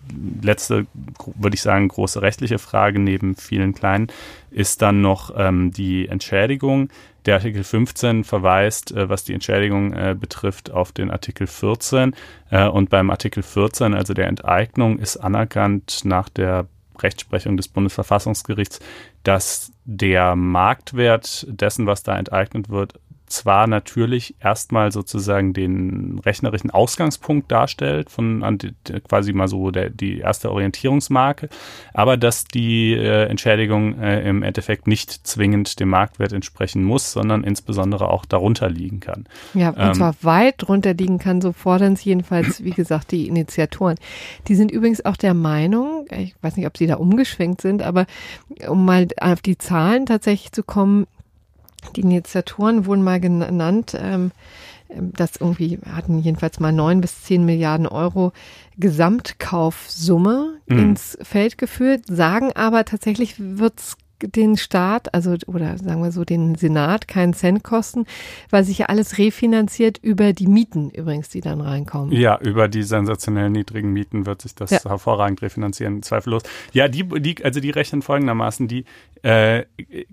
letzte, würde ich sagen, große rechtliche Frage neben vielen kleinen ist dann noch ähm, die Entschädigung. Der Artikel 15 verweist, äh, was die Entschädigung äh, betrifft, auf den Artikel 14. Äh, und beim Artikel 14, also der Enteignung, ist anerkannt nach der Rechtsprechung des Bundesverfassungsgerichts, dass der Marktwert dessen, was da enteignet wird, zwar natürlich erstmal sozusagen den rechnerischen Ausgangspunkt darstellt, von an die, quasi mal so der, die erste Orientierungsmarke, aber dass die äh, Entschädigung äh, im Endeffekt nicht zwingend dem Marktwert entsprechen muss, sondern insbesondere auch darunter liegen kann. Ja, und ähm, zwar weit drunter liegen kann, so fordern es jedenfalls, wie gesagt, die Initiatoren. Die sind übrigens auch der Meinung, ich weiß nicht, ob sie da umgeschwenkt sind, aber um mal auf die Zahlen tatsächlich zu kommen, die Initiatoren wurden mal genannt, ähm, ähm, das irgendwie hatten jedenfalls mal neun bis zehn Milliarden Euro Gesamtkaufsumme mhm. ins Feld geführt, sagen aber tatsächlich wird's den Staat, also oder sagen wir so den Senat keinen Cent kosten, weil sich ja alles refinanziert über die Mieten übrigens, die dann reinkommen. Ja, über die sensationell niedrigen Mieten wird sich das ja. hervorragend refinanzieren, zweifellos. Ja, die, die, also die rechnen folgendermaßen, die äh,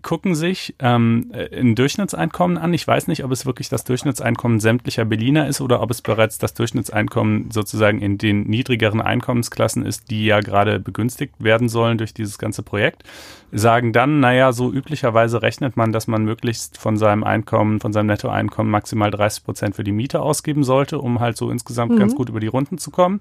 gucken sich ähm, ein Durchschnittseinkommen an. Ich weiß nicht, ob es wirklich das Durchschnittseinkommen sämtlicher Berliner ist oder ob es bereits das Durchschnittseinkommen sozusagen in den niedrigeren Einkommensklassen ist, die ja gerade begünstigt werden sollen durch dieses ganze Projekt. Sagen dann, naja, so üblicherweise rechnet man, dass man möglichst von seinem Einkommen, von seinem Nettoeinkommen maximal 30 Prozent für die Miete ausgeben sollte, um halt so insgesamt mhm. ganz gut über die Runden zu kommen.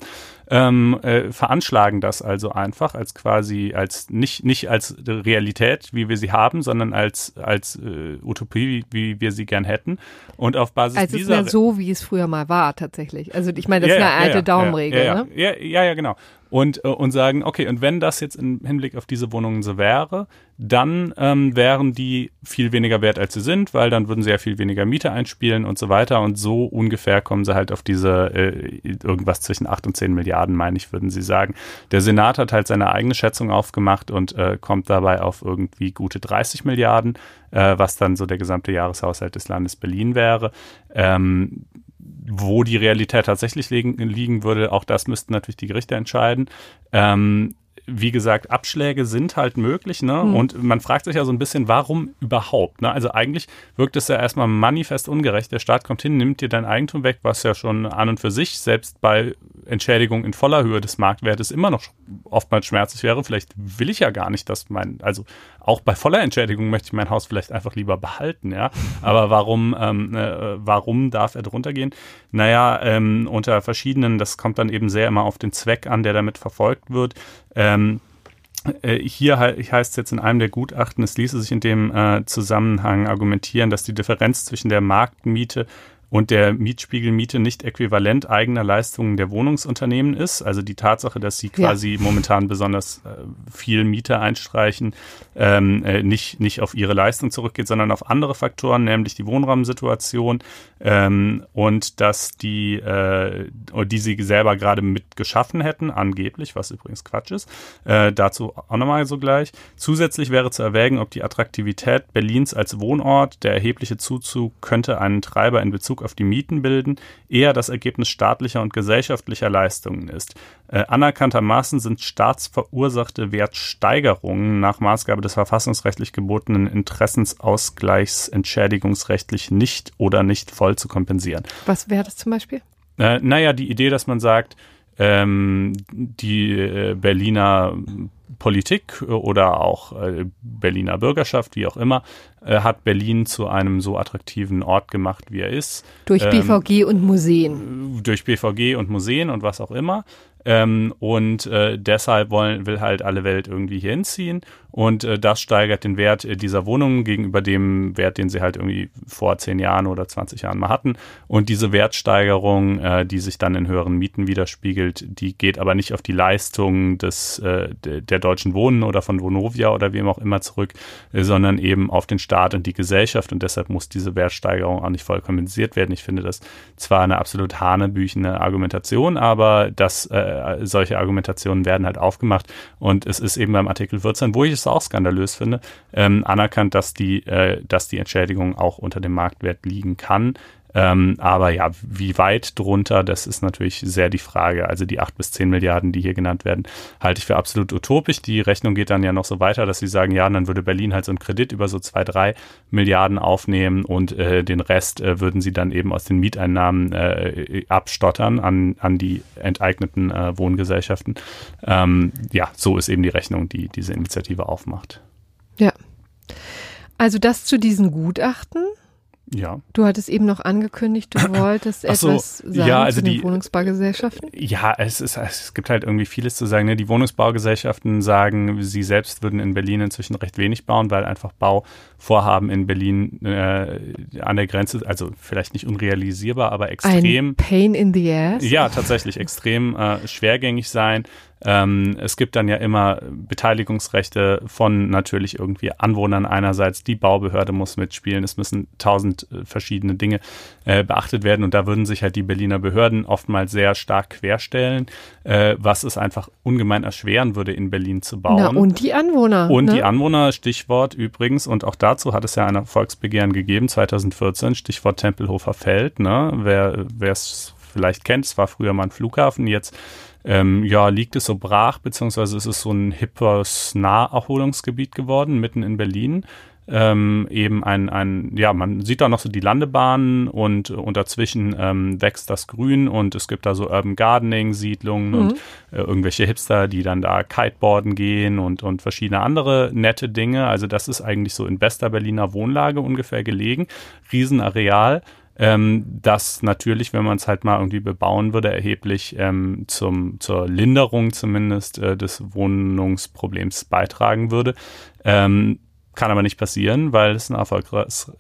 Ähm, äh, veranschlagen das also einfach als quasi, als nicht, nicht als Realität, wie wir sie haben, sondern als, als äh, Utopie, wie, wie wir sie gern hätten. Und auf Basis also dieser. Also ist ja so, wie es früher mal war, tatsächlich. Also ich meine, das ja, ist eine alte ja, Daumenregel, ja, ne? Ja, ja, ja, genau und, äh, und sagen, okay, und wenn das jetzt im Hinblick auf diese Wohnungen so wäre, dann ähm, wären die viel weniger wert, als sie sind, weil dann würden sie ja viel weniger Miete einspielen und so weiter. Und so ungefähr kommen sie halt auf diese äh, irgendwas zwischen 8 und 10 Milliarden, meine ich, würden sie sagen. Der Senat hat halt seine eigene Schätzung aufgemacht und äh, kommt dabei auf irgendwie gute 30 Milliarden, äh, was dann so der gesamte Jahreshaushalt des Landes Berlin wäre. Ähm, wo die Realität tatsächlich liegen, liegen würde, auch das müssten natürlich die Gerichte entscheiden. Ähm, wie gesagt, Abschläge sind halt möglich, ne? Mhm. Und man fragt sich ja so ein bisschen, warum überhaupt? Ne? Also eigentlich wirkt es ja erstmal manifest ungerecht. Der Staat kommt hin, nimmt dir dein Eigentum weg, was ja schon an und für sich selbst bei Entschädigung in voller Höhe des Marktwertes immer noch oftmals schmerzlich wäre. Vielleicht will ich ja gar nicht, dass mein, also auch bei voller Entschädigung möchte ich mein Haus vielleicht einfach lieber behalten, ja. Aber warum, ähm, äh, warum darf er drunter gehen? Naja, ähm, unter verschiedenen, das kommt dann eben sehr immer auf den Zweck an, der damit verfolgt wird. Ähm, äh, hier heißt es jetzt in einem der Gutachten, es ließe sich in dem äh, Zusammenhang argumentieren, dass die Differenz zwischen der Marktmiete und der Mietspiegelmiete nicht äquivalent eigener Leistungen der Wohnungsunternehmen ist. Also die Tatsache, dass sie quasi ja. momentan besonders äh, viel Miete einstreichen, ähm, äh, nicht, nicht auf ihre Leistung zurückgeht, sondern auf andere Faktoren, nämlich die Wohnraumsituation ähm, und dass die, äh, die sie selber gerade mitgeschaffen hätten, angeblich, was übrigens Quatsch ist. Äh, dazu auch nochmal so gleich. Zusätzlich wäre zu erwägen, ob die Attraktivität Berlins als Wohnort, der erhebliche Zuzug könnte einen Treiber in Bezug Bezug auf die Mieten bilden, eher das Ergebnis staatlicher und gesellschaftlicher Leistungen ist. Äh, anerkanntermaßen sind staatsverursachte Wertsteigerungen nach Maßgabe des verfassungsrechtlich gebotenen Interessensausgleichs entschädigungsrechtlich nicht oder nicht voll zu kompensieren. Was wäre das zum Beispiel? Äh, naja, die Idee, dass man sagt, ähm, die äh, Berliner Politik oder auch äh, Berliner Bürgerschaft, wie auch immer, äh, hat Berlin zu einem so attraktiven Ort gemacht, wie er ist. Durch ähm, BVG und Museen. Durch BVG und Museen und was auch immer. Ähm, und äh, deshalb wollen, will halt alle Welt irgendwie hier hinziehen. Und äh, das steigert den Wert äh, dieser Wohnungen gegenüber dem Wert, den sie halt irgendwie vor zehn Jahren oder 20 Jahren mal hatten. Und diese Wertsteigerung, äh, die sich dann in höheren Mieten widerspiegelt, die geht aber nicht auf die Leistung des, äh, der Deutschen Wohnen oder von Vonovia oder wem auch immer zurück, äh, sondern eben auf den Staat und die Gesellschaft. Und deshalb muss diese Wertsteigerung auch nicht voll kompensiert werden. Ich finde das zwar eine absolut hanebüchene Argumentation, aber das, solche Argumentationen werden halt aufgemacht. Und es ist eben beim Artikel 14, wo ich es auch skandalös finde, ähm, anerkannt, dass die, äh, dass die Entschädigung auch unter dem Marktwert liegen kann. Ähm, aber ja, wie weit drunter, das ist natürlich sehr die Frage. Also die acht bis zehn Milliarden, die hier genannt werden, halte ich für absolut utopisch. Die Rechnung geht dann ja noch so weiter, dass sie sagen, ja, dann würde Berlin halt so einen Kredit über so zwei, drei Milliarden aufnehmen und äh, den Rest äh, würden sie dann eben aus den Mieteinnahmen äh, abstottern an, an die enteigneten äh, Wohngesellschaften. Ähm, ja, so ist eben die Rechnung, die diese Initiative aufmacht. Ja. Also das zu diesen Gutachten. Ja. Du hattest eben noch angekündigt, du [clears throat] wolltest so, etwas sagen ja, also zu den die, Wohnungsbaugesellschaften. Ja, es, ist, es gibt halt irgendwie vieles zu sagen. Ne? Die Wohnungsbaugesellschaften sagen, sie selbst würden in Berlin inzwischen recht wenig bauen, weil einfach Bauvorhaben in Berlin äh, an der Grenze, also vielleicht nicht unrealisierbar, aber extrem. Ein Pain in the ass. Ja, tatsächlich extrem äh, schwergängig sein. Ähm, es gibt dann ja immer Beteiligungsrechte von natürlich irgendwie Anwohnern einerseits. Die Baubehörde muss mitspielen. Es müssen tausend äh, verschiedene Dinge äh, beachtet werden. Und da würden sich halt die Berliner Behörden oftmals sehr stark querstellen, äh, was es einfach ungemein erschweren würde, in Berlin zu bauen. Na, und die Anwohner. Und ne? die Anwohner, Stichwort übrigens, und auch dazu hat es ja ein Volksbegehren gegeben, 2014, Stichwort Tempelhofer Feld. Ne? Wer es vielleicht kennt, es war früher mal ein Flughafen, jetzt ähm, ja, liegt es so brach, beziehungsweise ist es so ein hippes Naherholungsgebiet geworden, mitten in Berlin. Ähm, eben ein, ein, ja, man sieht da noch so die Landebahnen und, und dazwischen ähm, wächst das Grün und es gibt da so Urban Gardening Siedlungen mhm. und äh, irgendwelche Hipster, die dann da Kiteboarden gehen und, und verschiedene andere nette Dinge. Also das ist eigentlich so in bester Berliner Wohnlage ungefähr gelegen. Riesenareal ähm, das natürlich, wenn man es halt mal irgendwie bebauen würde, erheblich ähm, zum, zur Linderung zumindest äh, des Wohnungsproblems beitragen würde. Ähm, kann aber nicht passieren, weil es ein erfolgreiches,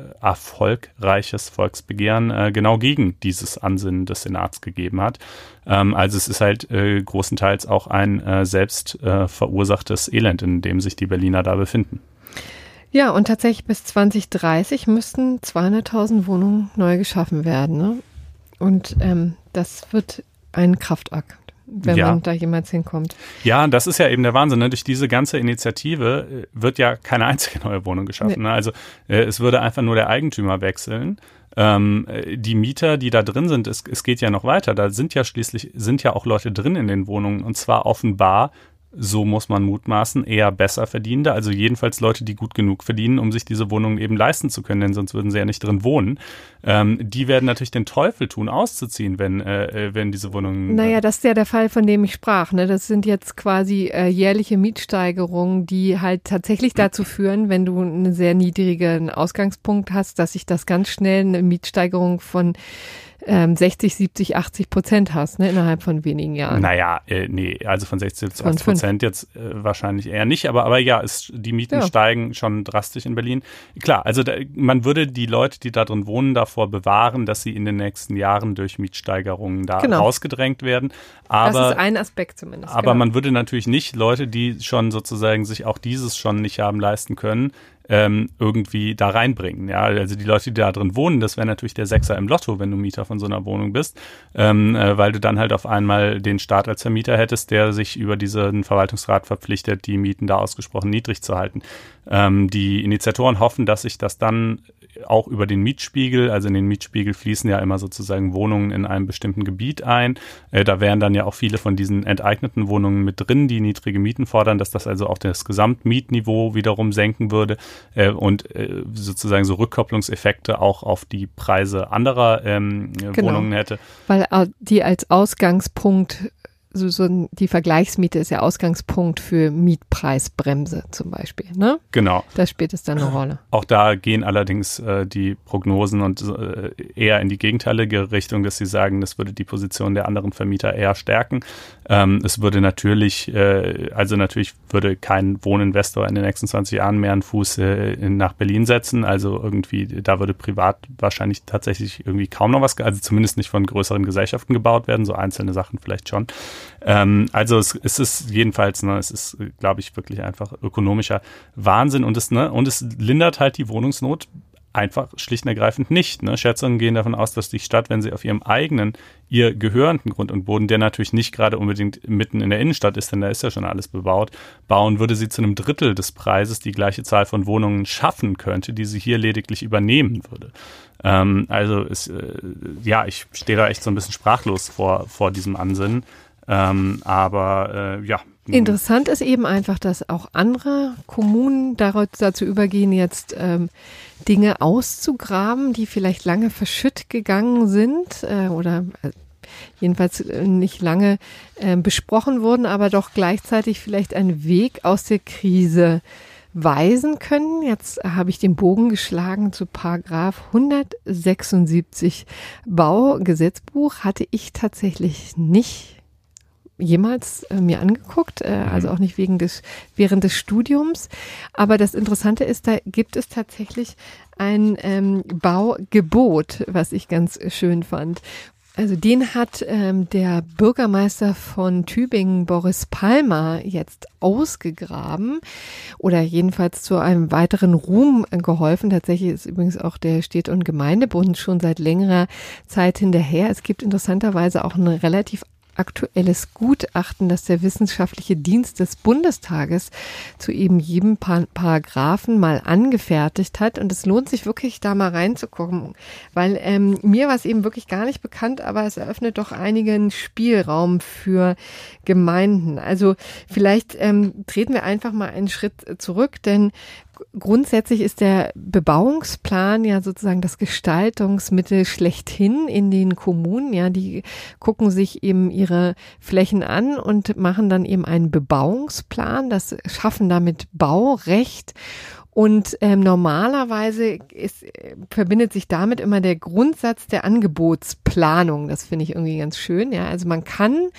Volksbegehren äh, genau gegen dieses Ansinnen des Senats gegeben hat. Ähm, also es ist halt äh, großenteils auch ein äh, selbst äh, verursachtes Elend, in dem sich die Berliner da befinden. Ja, und tatsächlich bis 2030 müssten 200.000 Wohnungen neu geschaffen werden. Ne? Und ähm, das wird ein Kraftakt wenn ja. man da jemals hinkommt. Ja, das ist ja eben der Wahnsinn. Ne? Durch diese ganze Initiative äh, wird ja keine einzige neue Wohnung geschaffen. Nee. Ne? Also äh, es würde einfach nur der Eigentümer wechseln. Ähm, äh, die Mieter, die da drin sind, es, es geht ja noch weiter. Da sind ja schließlich, sind ja auch Leute drin in den Wohnungen und zwar offenbar so muss man mutmaßen, eher besser verdienende, also jedenfalls Leute, die gut genug verdienen, um sich diese Wohnungen eben leisten zu können, denn sonst würden sie ja nicht drin wohnen. Ähm, die werden natürlich den Teufel tun, auszuziehen, wenn, äh, äh wenn diese Wohnungen. Naja, das ist ja der Fall, von dem ich sprach. Ne? Das sind jetzt quasi äh, jährliche Mietsteigerungen, die halt tatsächlich dazu führen, wenn du einen sehr niedrigen Ausgangspunkt hast, dass sich das ganz schnell eine Mietsteigerung von ähm, 60, 70, 80 Prozent hast, ne, innerhalb von wenigen Jahren. Naja, äh, nee, also von 60, 70, 80 Prozent jetzt äh, wahrscheinlich eher nicht, aber, aber ja, ist, die Mieten ja. steigen schon drastisch in Berlin. Klar, also da, man würde die Leute, die da drin wohnen, davor bewahren, dass sie in den nächsten Jahren durch Mietsteigerungen da genau. rausgedrängt werden. Aber, das ist ein Aspekt zumindest. Aber genau. man würde natürlich nicht Leute, die schon sozusagen sich auch dieses schon nicht haben leisten können, ähm, irgendwie da reinbringen. Ja, also die Leute, die da drin wohnen, das wäre natürlich der Sechser im Lotto, wenn du Mieter von so einer Wohnung bist, ähm, äh, weil du dann halt auf einmal den Staat als Vermieter hättest, der sich über diesen Verwaltungsrat verpflichtet, die Mieten da ausgesprochen niedrig zu halten. Ähm, die Initiatoren hoffen, dass sich das dann auch über den Mietspiegel, also in den Mietspiegel fließen ja immer sozusagen Wohnungen in einem bestimmten Gebiet ein. Äh, da wären dann ja auch viele von diesen enteigneten Wohnungen mit drin, die niedrige Mieten fordern, dass das also auch das Gesamtmietniveau wiederum senken würde äh, und äh, sozusagen so Rückkopplungseffekte auch auf die Preise anderer ähm, genau. Wohnungen hätte. Weil die als Ausgangspunkt so, so die Vergleichsmiete ist ja Ausgangspunkt für Mietpreisbremse zum Beispiel. Ne? Genau. Da spielt es dann eine Rolle. Auch da gehen allerdings äh, die Prognosen und äh, eher in die gegenteilige Richtung, dass sie sagen, das würde die Position der anderen Vermieter eher stärken. Ähm, es würde natürlich, äh, also natürlich würde kein Wohninvestor in den nächsten 20 Jahren mehr einen Fuß äh, in, nach Berlin setzen. Also irgendwie, da würde privat wahrscheinlich tatsächlich irgendwie kaum noch was, also zumindest nicht von größeren Gesellschaften gebaut werden, so einzelne Sachen vielleicht schon. Ähm, also es, es, ist jedenfalls, ne, es ist, glaube ich, wirklich einfach ökonomischer Wahnsinn und es, ne, und es lindert halt die Wohnungsnot einfach schlicht und ergreifend nicht. Ne? Schätzungen gehen davon aus, dass die Stadt, wenn sie auf ihrem eigenen, ihr gehörenden Grund und Boden, der natürlich nicht gerade unbedingt mitten in der Innenstadt ist, denn da ist ja schon alles bebaut, bauen, würde sie zu einem Drittel des Preises die gleiche Zahl von Wohnungen schaffen könnte, die sie hier lediglich übernehmen würde. Ähm, also es, äh, ja, ich stehe da echt so ein bisschen sprachlos vor, vor diesem Ansinnen. Ähm, aber äh, ja. Interessant ist eben einfach, dass auch andere Kommunen dazu übergehen, jetzt ähm, Dinge auszugraben, die vielleicht lange verschütt gegangen sind äh, oder äh, jedenfalls äh, nicht lange äh, besprochen wurden, aber doch gleichzeitig vielleicht einen Weg aus der Krise weisen können. Jetzt habe ich den Bogen geschlagen zu Paragraph 176 Baugesetzbuch. Hatte ich tatsächlich nicht jemals äh, mir angeguckt, äh, mhm. also auch nicht wegen des, während des Studiums. Aber das Interessante ist, da gibt es tatsächlich ein ähm, Baugebot, was ich ganz schön fand. Also den hat ähm, der Bürgermeister von Tübingen, Boris Palmer, jetzt ausgegraben oder jedenfalls zu einem weiteren Ruhm geholfen. Tatsächlich ist übrigens auch der Städte- und Gemeindebund schon seit längerer Zeit hinterher. Es gibt interessanterweise auch eine relativ aktuelles Gutachten, das der Wissenschaftliche Dienst des Bundestages zu eben jedem Paragraphen mal angefertigt hat. Und es lohnt sich wirklich, da mal reinzugucken, weil ähm, mir war es eben wirklich gar nicht bekannt, aber es eröffnet doch einigen Spielraum für Gemeinden. Also vielleicht ähm, treten wir einfach mal einen Schritt zurück, denn grundsätzlich ist der Bebauungsplan ja sozusagen das Gestaltungsmittel schlechthin in den Kommunen. Ja, die gucken sich eben ihre Flächen an und machen dann eben einen Bebauungsplan. Das schaffen damit Baurecht. Und ähm, normalerweise ist, verbindet sich damit immer der Grundsatz der Angebotsplanung. Das finde ich irgendwie ganz schön. Ja, also man kann,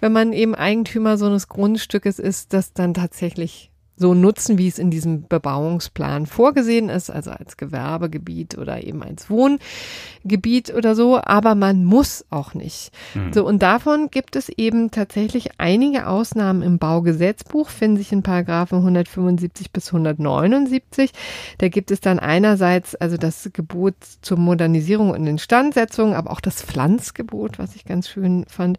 wenn man eben Eigentümer so eines Grundstückes ist, das dann tatsächlich so nutzen, wie es in diesem Bebauungsplan vorgesehen ist, also als Gewerbegebiet oder eben als Wohngebiet oder so, aber man muss auch nicht. Mhm. So, und davon gibt es eben tatsächlich einige Ausnahmen im Baugesetzbuch, finden sich in Paragraphen 175 bis 179. Da gibt es dann einerseits also das Gebot zur Modernisierung und Instandsetzung, aber auch das Pflanzgebot, was ich ganz schön fand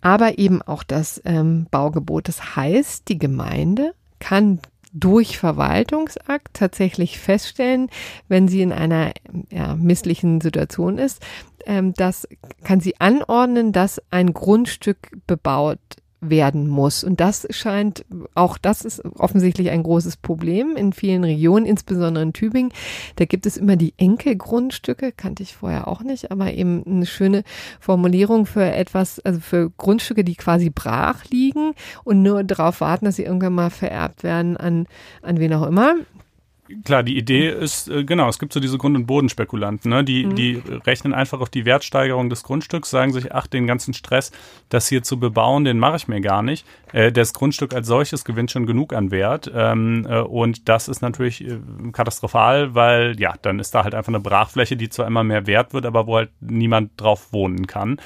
aber eben auch das ähm, Baugebot. Das heißt, die Gemeinde kann durch Verwaltungsakt tatsächlich feststellen, wenn sie in einer ja, misslichen Situation ist, ähm, das kann sie anordnen, dass ein Grundstück bebaut werden muss. Und das scheint, auch das ist offensichtlich ein großes Problem in vielen Regionen, insbesondere in Tübingen. Da gibt es immer die Enkelgrundstücke, kannte ich vorher auch nicht, aber eben eine schöne Formulierung für etwas, also für Grundstücke, die quasi brach liegen und nur darauf warten, dass sie irgendwann mal vererbt werden an, an wen auch immer. Klar, die Idee ist, äh, genau, es gibt so diese Grund- und Bodenspekulanten, ne? die, mhm. die rechnen einfach auf die Wertsteigerung des Grundstücks, sagen sich, ach, den ganzen Stress, das hier zu bebauen, den mache ich mir gar nicht. Äh, das Grundstück als solches gewinnt schon genug an Wert. Ähm, äh, und das ist natürlich äh, katastrophal, weil ja, dann ist da halt einfach eine Brachfläche, die zwar immer mehr wert wird, aber wo halt niemand drauf wohnen kann.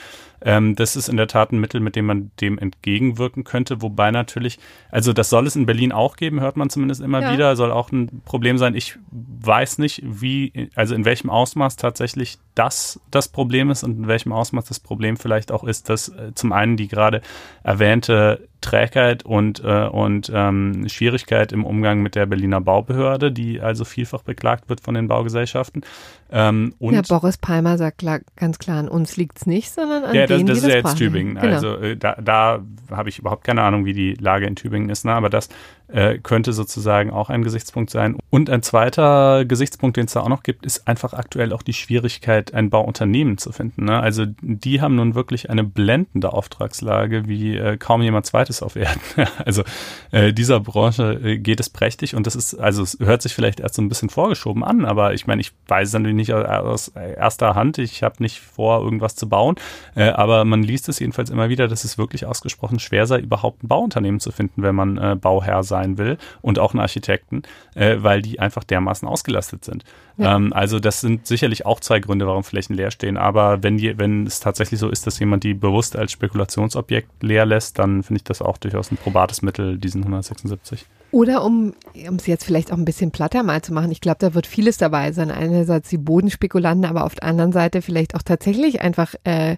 Ähm, das ist in der Tat ein Mittel, mit dem man dem entgegenwirken könnte. Wobei natürlich, also das soll es in Berlin auch geben, hört man zumindest immer ja. wieder, soll auch ein Problem sein. Ich weiß nicht, wie, also in welchem Ausmaß tatsächlich das das Problem ist und in welchem Ausmaß das Problem vielleicht auch ist, dass äh, zum einen die gerade erwähnte Trägheit und, äh, und ähm, Schwierigkeit im Umgang mit der Berliner Baubehörde, die also vielfach beklagt wird von den Baugesellschaften. Ähm, und ja, Boris Palmer sagt klar, ganz klar, an uns liegt es nicht, sondern an ja, das, denen, das die ist ja jetzt. Tübingen. Genau. Also äh, da, da habe ich überhaupt keine Ahnung, wie die Lage in Tübingen ist, ne? aber das äh, könnte sozusagen auch ein Gesichtspunkt sein. Und ein zweiter Gesichtspunkt, den es da auch noch gibt, ist einfach aktuell auch die Schwierigkeit, ein Bauunternehmen zu finden. Ne? Also die haben nun wirklich eine blendende Auftragslage wie äh, kaum jemand zweites auf Erden. [laughs] also äh, dieser Branche äh, geht es prächtig und das ist, also es hört sich vielleicht erst so ein bisschen vorgeschoben an, aber ich meine, ich weiß es natürlich nicht aus erster Hand. Ich habe nicht vor, irgendwas zu bauen, äh, aber man liest es jedenfalls immer wieder, dass es wirklich ausgesprochen schwer sei, überhaupt ein Bauunternehmen zu finden, wenn man äh, Bauherr sein sein will und auch einen Architekten, äh, weil die einfach dermaßen ausgelastet sind. Ja. Ähm, also das sind sicherlich auch zwei Gründe, warum Flächen leer stehen. Aber wenn, die, wenn es tatsächlich so ist, dass jemand die bewusst als Spekulationsobjekt leer lässt, dann finde ich das auch durchaus ein probates Mittel, diesen 176. Oder um es jetzt vielleicht auch ein bisschen platter mal zu machen, ich glaube, da wird vieles dabei sein. Einerseits die Bodenspekulanten, aber auf der anderen Seite vielleicht auch tatsächlich einfach äh,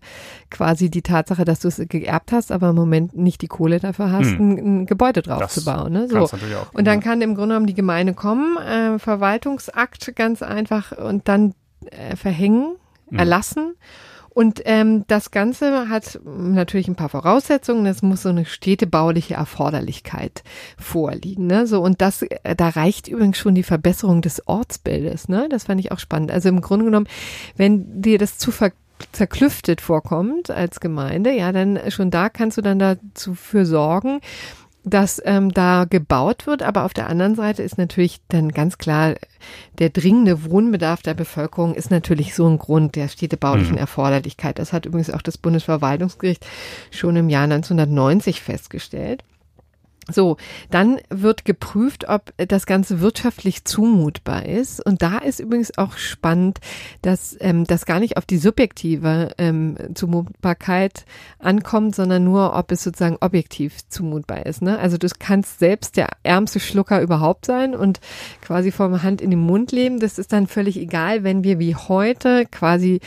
quasi die Tatsache, dass du es geerbt hast, aber im Moment nicht die Kohle dafür hast, hm. ein, ein, Gebäude drauf das zu bauen. Ne? So. Und dann kann im Grunde genommen die Gemeinde kommen, äh, Verwaltungsakt ganz einfach und dann äh, verhängen, hm. erlassen. Und ähm, das Ganze hat natürlich ein paar Voraussetzungen. Es muss so eine städtebauliche Erforderlichkeit vorliegen. Ne? So und das, äh, da reicht übrigens schon die Verbesserung des Ortsbildes. Ne? Das fand ich auch spannend. Also im Grunde genommen, wenn dir das zu ver zerklüftet vorkommt als Gemeinde, ja, dann schon da kannst du dann dazu für sorgen, dass ähm, da gebaut wird, aber auf der anderen Seite ist natürlich dann ganz klar, der dringende Wohnbedarf der Bevölkerung ist natürlich so ein Grund der städtebaulichen mhm. Erforderlichkeit. Das hat übrigens auch das Bundesverwaltungsgericht schon im Jahr 1990 festgestellt. So, dann wird geprüft, ob das Ganze wirtschaftlich zumutbar ist. Und da ist übrigens auch spannend, dass ähm, das gar nicht auf die subjektive ähm, Zumutbarkeit ankommt, sondern nur, ob es sozusagen objektiv zumutbar ist. Ne? Also du kannst selbst der ärmste Schlucker überhaupt sein und quasi vom Hand in den Mund leben. Das ist dann völlig egal, wenn wir wie heute quasi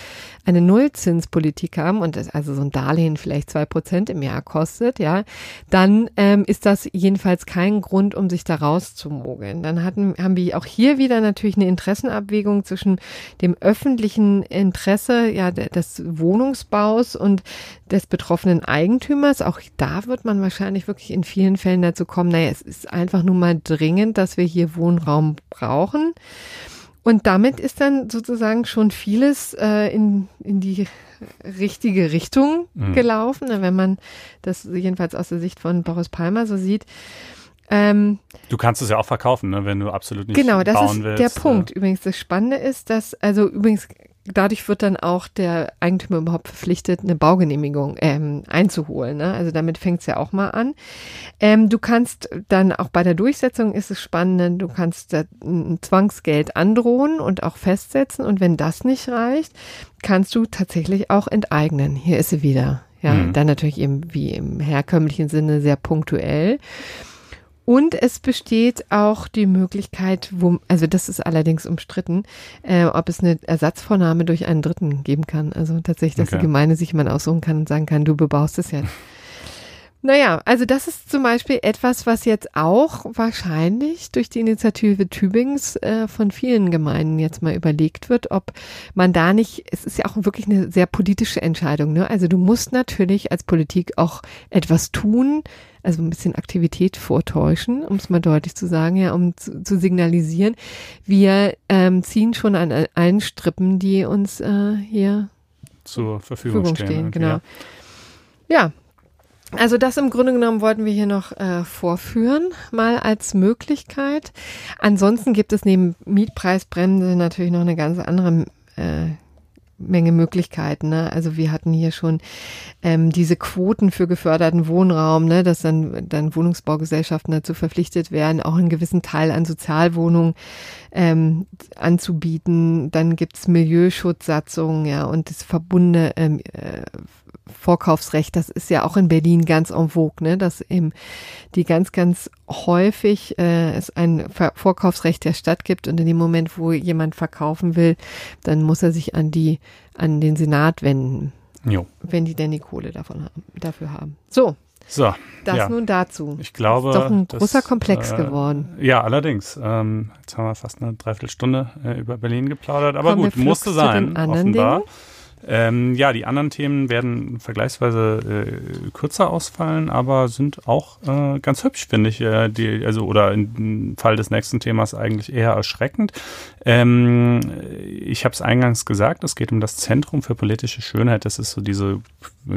eine Nullzinspolitik haben und das also so ein Darlehen vielleicht zwei Prozent im Jahr kostet, ja, dann ähm, ist das jedenfalls kein Grund, um sich da rauszumogeln. Dann hatten, haben wir auch hier wieder natürlich eine Interessenabwägung zwischen dem öffentlichen Interesse, ja, des Wohnungsbaus und des betroffenen Eigentümers. Auch da wird man wahrscheinlich wirklich in vielen Fällen dazu kommen, naja, es ist einfach nur mal dringend, dass wir hier Wohnraum brauchen. Und damit ist dann sozusagen schon vieles äh, in, in die richtige Richtung mhm. gelaufen, wenn man das jedenfalls aus der Sicht von Boris Palmer so sieht. Ähm, du kannst es ja auch verkaufen, ne, wenn du absolut nicht genau, bauen willst. Genau, das ist der Punkt. Übrigens, das Spannende ist, dass, also übrigens dadurch wird dann auch der Eigentümer überhaupt verpflichtet, eine Baugenehmigung ähm, einzuholen. Ne? Also damit fängt es ja auch mal an. Ähm, du kannst dann auch bei der Durchsetzung ist es spannend, du kannst ein Zwangsgeld androhen und auch festsetzen. Und wenn das nicht reicht, kannst du tatsächlich auch enteignen. Hier ist sie wieder. Ja, mhm. dann natürlich eben wie im herkömmlichen Sinne sehr punktuell. Und es besteht auch die Möglichkeit, wo, also das ist allerdings umstritten, äh, ob es eine Ersatzvornahme durch einen Dritten geben kann. Also tatsächlich, dass okay. die Gemeinde sich jemand aussuchen kann und sagen kann, du bebaust es ja. Naja, also das ist zum Beispiel etwas, was jetzt auch wahrscheinlich durch die Initiative Tübings äh, von vielen Gemeinden jetzt mal überlegt wird, ob man da nicht, es ist ja auch wirklich eine sehr politische Entscheidung, ne? Also du musst natürlich als Politik auch etwas tun, also ein bisschen Aktivität vortäuschen, um es mal deutlich zu sagen, ja, um zu, zu signalisieren, wir ähm, ziehen schon an allen Strippen, die uns äh, hier zur Verfügung, Verfügung stehen. stehen genau. Ja. ja, Also das im Grunde genommen wollten wir hier noch äh, vorführen, mal als Möglichkeit. Ansonsten gibt es neben Mietpreisbremse natürlich noch eine ganz andere äh, Menge Möglichkeiten. Ne? Also wir hatten hier schon ähm, diese Quoten für geförderten Wohnraum, ne? dass dann, dann Wohnungsbaugesellschaften dazu verpflichtet werden, auch einen gewissen Teil an Sozialwohnungen ähm, anzubieten. Dann gibt's Milieuschutzsatzungen ja, und das verbundene ähm, äh, Vorkaufsrecht, das ist ja auch in Berlin ganz en vogue, ne? dass eben die ganz, ganz häufig äh, es ein Vorkaufsrecht der Stadt gibt und in dem Moment, wo jemand verkaufen will, dann muss er sich an die, an den Senat wenden. Jo. Wenn die denn die Kohle davon haben, dafür haben. So. So. Das ja. nun dazu. Ich glaube. Das ist doch ein das, großer Komplex äh, geworden. Ja, allerdings. Ähm, jetzt haben wir fast eine Dreiviertelstunde äh, über Berlin geplaudert, aber Kommen gut, musste sein, offenbar. Dingen? Ähm, ja, die anderen Themen werden vergleichsweise äh, kürzer ausfallen, aber sind auch äh, ganz hübsch, finde ich. Äh, die, also oder im Fall des nächsten Themas eigentlich eher erschreckend. Ähm, ich habe es eingangs gesagt, es geht um das Zentrum für politische Schönheit. Das ist so diese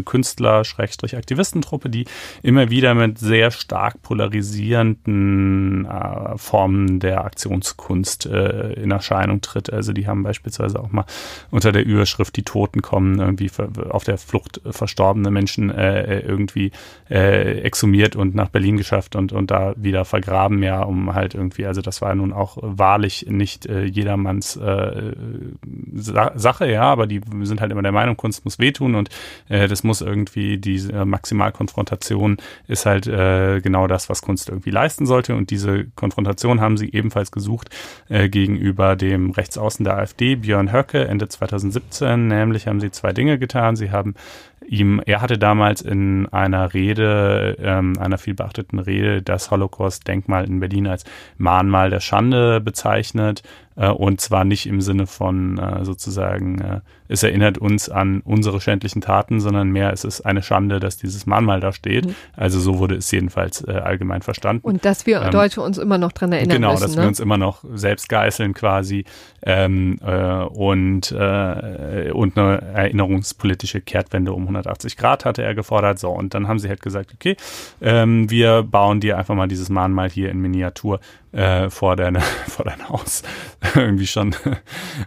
Künstler-Aktivistentruppe, die immer wieder mit sehr stark polarisierenden äh, Formen der Aktionskunst äh, in Erscheinung tritt. Also die haben beispielsweise auch mal unter der Überschrift Die Toten kommen, irgendwie auf der Flucht verstorbene Menschen äh, irgendwie äh, exhumiert und nach Berlin geschafft und, und da wieder vergraben, ja, um halt irgendwie, also das war nun auch wahrlich nicht äh, jedermanns äh, Sa Sache, ja, aber die sind halt immer der Meinung, Kunst muss wehtun und das muss irgendwie, diese äh, Maximalkonfrontation ist halt äh, genau das, was Kunst irgendwie leisten sollte. Und diese Konfrontation haben sie ebenfalls gesucht äh, gegenüber dem Rechtsaußen der AfD, Björn Höcke, Ende 2017, nämlich haben sie zwei Dinge getan. Sie haben ihm, er hatte damals in einer Rede, ähm, einer vielbeachteten Rede, das Holocaust-Denkmal in Berlin als Mahnmal der Schande bezeichnet und zwar nicht im Sinne von äh, sozusagen, äh, es erinnert uns an unsere schändlichen Taten, sondern mehr es ist eine Schande, dass dieses Mahnmal da steht. Mhm. Also so wurde es jedenfalls äh, allgemein verstanden. Und dass wir ähm, Deutsche uns immer noch dran erinnern genau, müssen. Genau, dass ne? wir uns immer noch selbst geißeln quasi ähm, äh, und, äh, und eine erinnerungspolitische Kehrtwende um 180 Grad hatte er gefordert. So, und dann haben sie halt gesagt, okay, ähm, wir bauen dir einfach mal dieses Mahnmal hier in Miniatur äh, vor, deine, [laughs] vor dein Haus. [laughs] Irgendwie schon.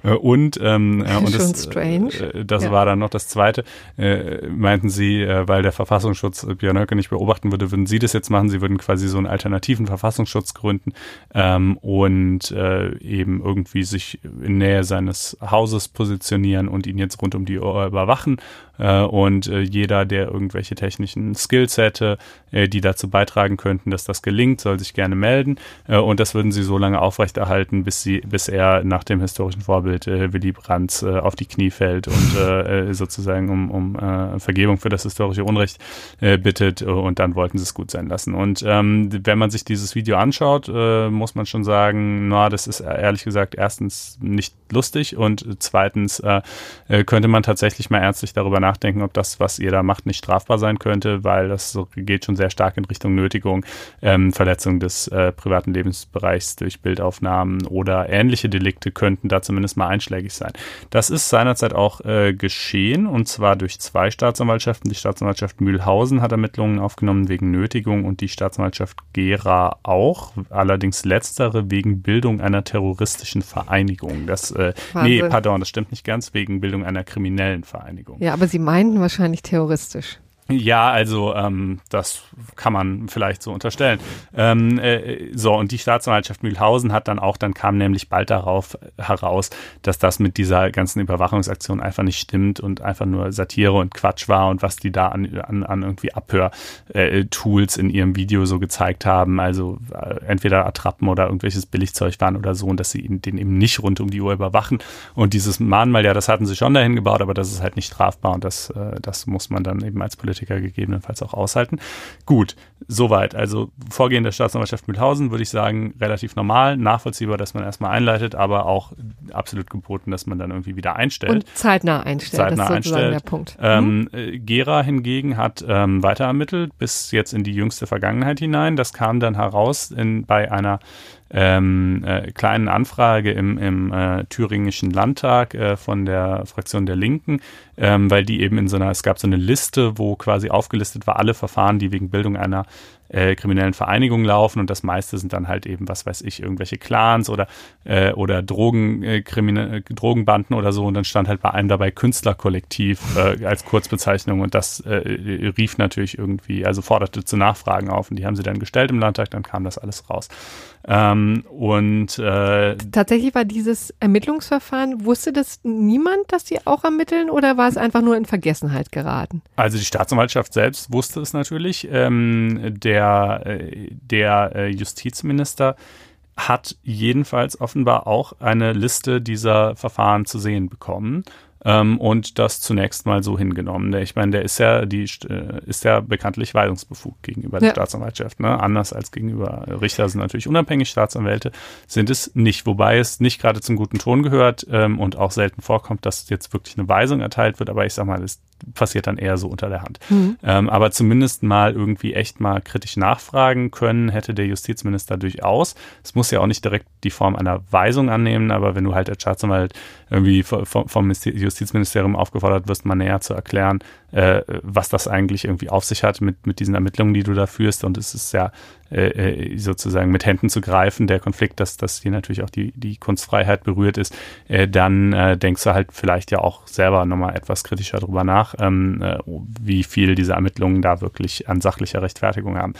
und ähm, äh, und das, strange. Äh, das ja. war dann noch das Zweite. Äh, meinten sie, äh, weil der Verfassungsschutz Björn Höcke nicht beobachten würde, würden sie das jetzt machen. Sie würden quasi so einen alternativen Verfassungsschutz gründen ähm, und äh, eben irgendwie sich in Nähe seines Hauses positionieren und ihn jetzt rund um die Uhr überwachen äh, und äh, jeder, der irgendwelche technischen Skills hätte, äh, die dazu beitragen könnten, dass das gelingt, soll sich gerne melden. Äh, und das würden sie so lange aufrechterhalten, bis sie, bis er nach dem historischen Vorbild äh, Willy Brandt äh, auf die Knie fällt und äh, äh sozusagen um, um äh, Vergebung für das historische Unrecht äh, bittet. Und dann wollten sie es gut sein lassen. Und ähm, wenn man sich dieses Video anschaut, äh, muss man schon sagen, na, das ist ehrlich gesagt erstens nicht lustig und zweitens äh, äh könnte man tatsächlich mal ernstlich darüber nachdenken, ob das, was ihr da macht, nicht strafbar sein könnte, weil das geht schon sehr stark in Richtung Nötigung, ähm, Verletzung des äh, privaten Lebensbereichs durch Bildaufnahmen oder ähnliche Delikte könnten da zumindest mal einschlägig sein. Das ist seinerzeit auch äh, geschehen und zwar durch zwei Staatsanwaltschaften. Die Staatsanwaltschaft Mühlhausen hat Ermittlungen aufgenommen wegen Nötigung und die Staatsanwaltschaft Gera auch, allerdings letztere wegen Bildung einer terroristischen Vereinigung. Das, äh, nee, pardon, das stimmt nicht ganz, wegen Bildung einer kriminellen Vereinigung. Ja, aber Sie meinten wahrscheinlich terroristisch. Ja, also ähm, das kann man vielleicht so unterstellen. Ähm, äh, so, und die Staatsanwaltschaft Mühlhausen hat dann auch, dann kam nämlich bald darauf heraus, dass das mit dieser ganzen Überwachungsaktion einfach nicht stimmt und einfach nur Satire und Quatsch war und was die da an, an, an irgendwie Abhörtools äh, in ihrem Video so gezeigt haben, also äh, entweder Attrappen oder irgendwelches Billigzeug waren oder so und dass sie den eben nicht rund um die Uhr überwachen. Und dieses Mahnmal, ja, das hatten sie schon dahin gebaut, aber das ist halt nicht strafbar und das, äh, das muss man dann eben als Politiker Politiker gegebenenfalls auch aushalten. Gut, soweit. Also Vorgehen der Staatsanwaltschaft Mühlhausen würde ich sagen, relativ normal, nachvollziehbar, dass man erstmal einleitet, aber auch absolut geboten, dass man dann irgendwie wieder einstellt. Und zeitnah einstellt. Zeitnah das ist einstellt. der Punkt. Ähm, mhm. Gera hingegen hat ähm, weiter ermittelt, bis jetzt in die jüngste Vergangenheit hinein. Das kam dann heraus in, bei einer ähm, äh, kleinen Anfrage im, im äh, thüringischen Landtag äh, von der Fraktion der Linken, ähm, weil die eben in so einer, es gab so eine Liste, wo quasi aufgelistet war, alle Verfahren, die wegen Bildung einer äh, kriminellen Vereinigungen laufen und das meiste sind dann halt eben, was weiß ich, irgendwelche Clans oder, äh, oder Drogen, äh, Kriminelle, äh, Drogenbanden oder so. Und dann stand halt bei einem dabei Künstlerkollektiv äh, als Kurzbezeichnung. Und das äh, rief natürlich irgendwie, also forderte zu Nachfragen auf. Und die haben sie dann gestellt im Landtag, dann kam das alles raus. Ähm, und äh, tatsächlich war dieses Ermittlungsverfahren, wusste das niemand, dass sie auch ermitteln oder war es einfach nur in Vergessenheit geraten? Also die Staatsanwaltschaft selbst wusste es natürlich. Ähm, der äh, der äh, Justizminister hat jedenfalls offenbar auch eine Liste dieser Verfahren zu sehen bekommen ähm, und das zunächst mal so hingenommen. Ich meine, der ist ja, die äh, ist ja bekanntlich weisungsbefugt gegenüber der Staatsanwaltschaft. Ne? Anders als gegenüber Richter sind natürlich unabhängig, Staatsanwälte sind es nicht, wobei es nicht gerade zum guten Ton gehört ähm, und auch selten vorkommt, dass jetzt wirklich eine Weisung erteilt wird. Aber ich sag mal, es passiert dann eher so unter der Hand. Mhm. Ähm, aber zumindest mal irgendwie echt mal kritisch nachfragen können, hätte der Justizminister durchaus. Es muss ja auch nicht direkt die Form einer Weisung annehmen, aber wenn du halt als Staatsanwalt irgendwie vom, vom Justizministerium aufgefordert wirst, mal näher zu erklären, äh, was das eigentlich irgendwie auf sich hat mit, mit diesen Ermittlungen, die du da führst. Und es ist ja äh, äh, sozusagen mit Händen zu greifen, der Konflikt, dass, dass hier natürlich auch die, die Kunstfreiheit berührt ist, äh, dann äh, denkst du halt vielleicht ja auch selber nochmal etwas kritischer drüber nach, ähm, äh, wie viel diese Ermittlungen da wirklich an sachlicher Rechtfertigung haben.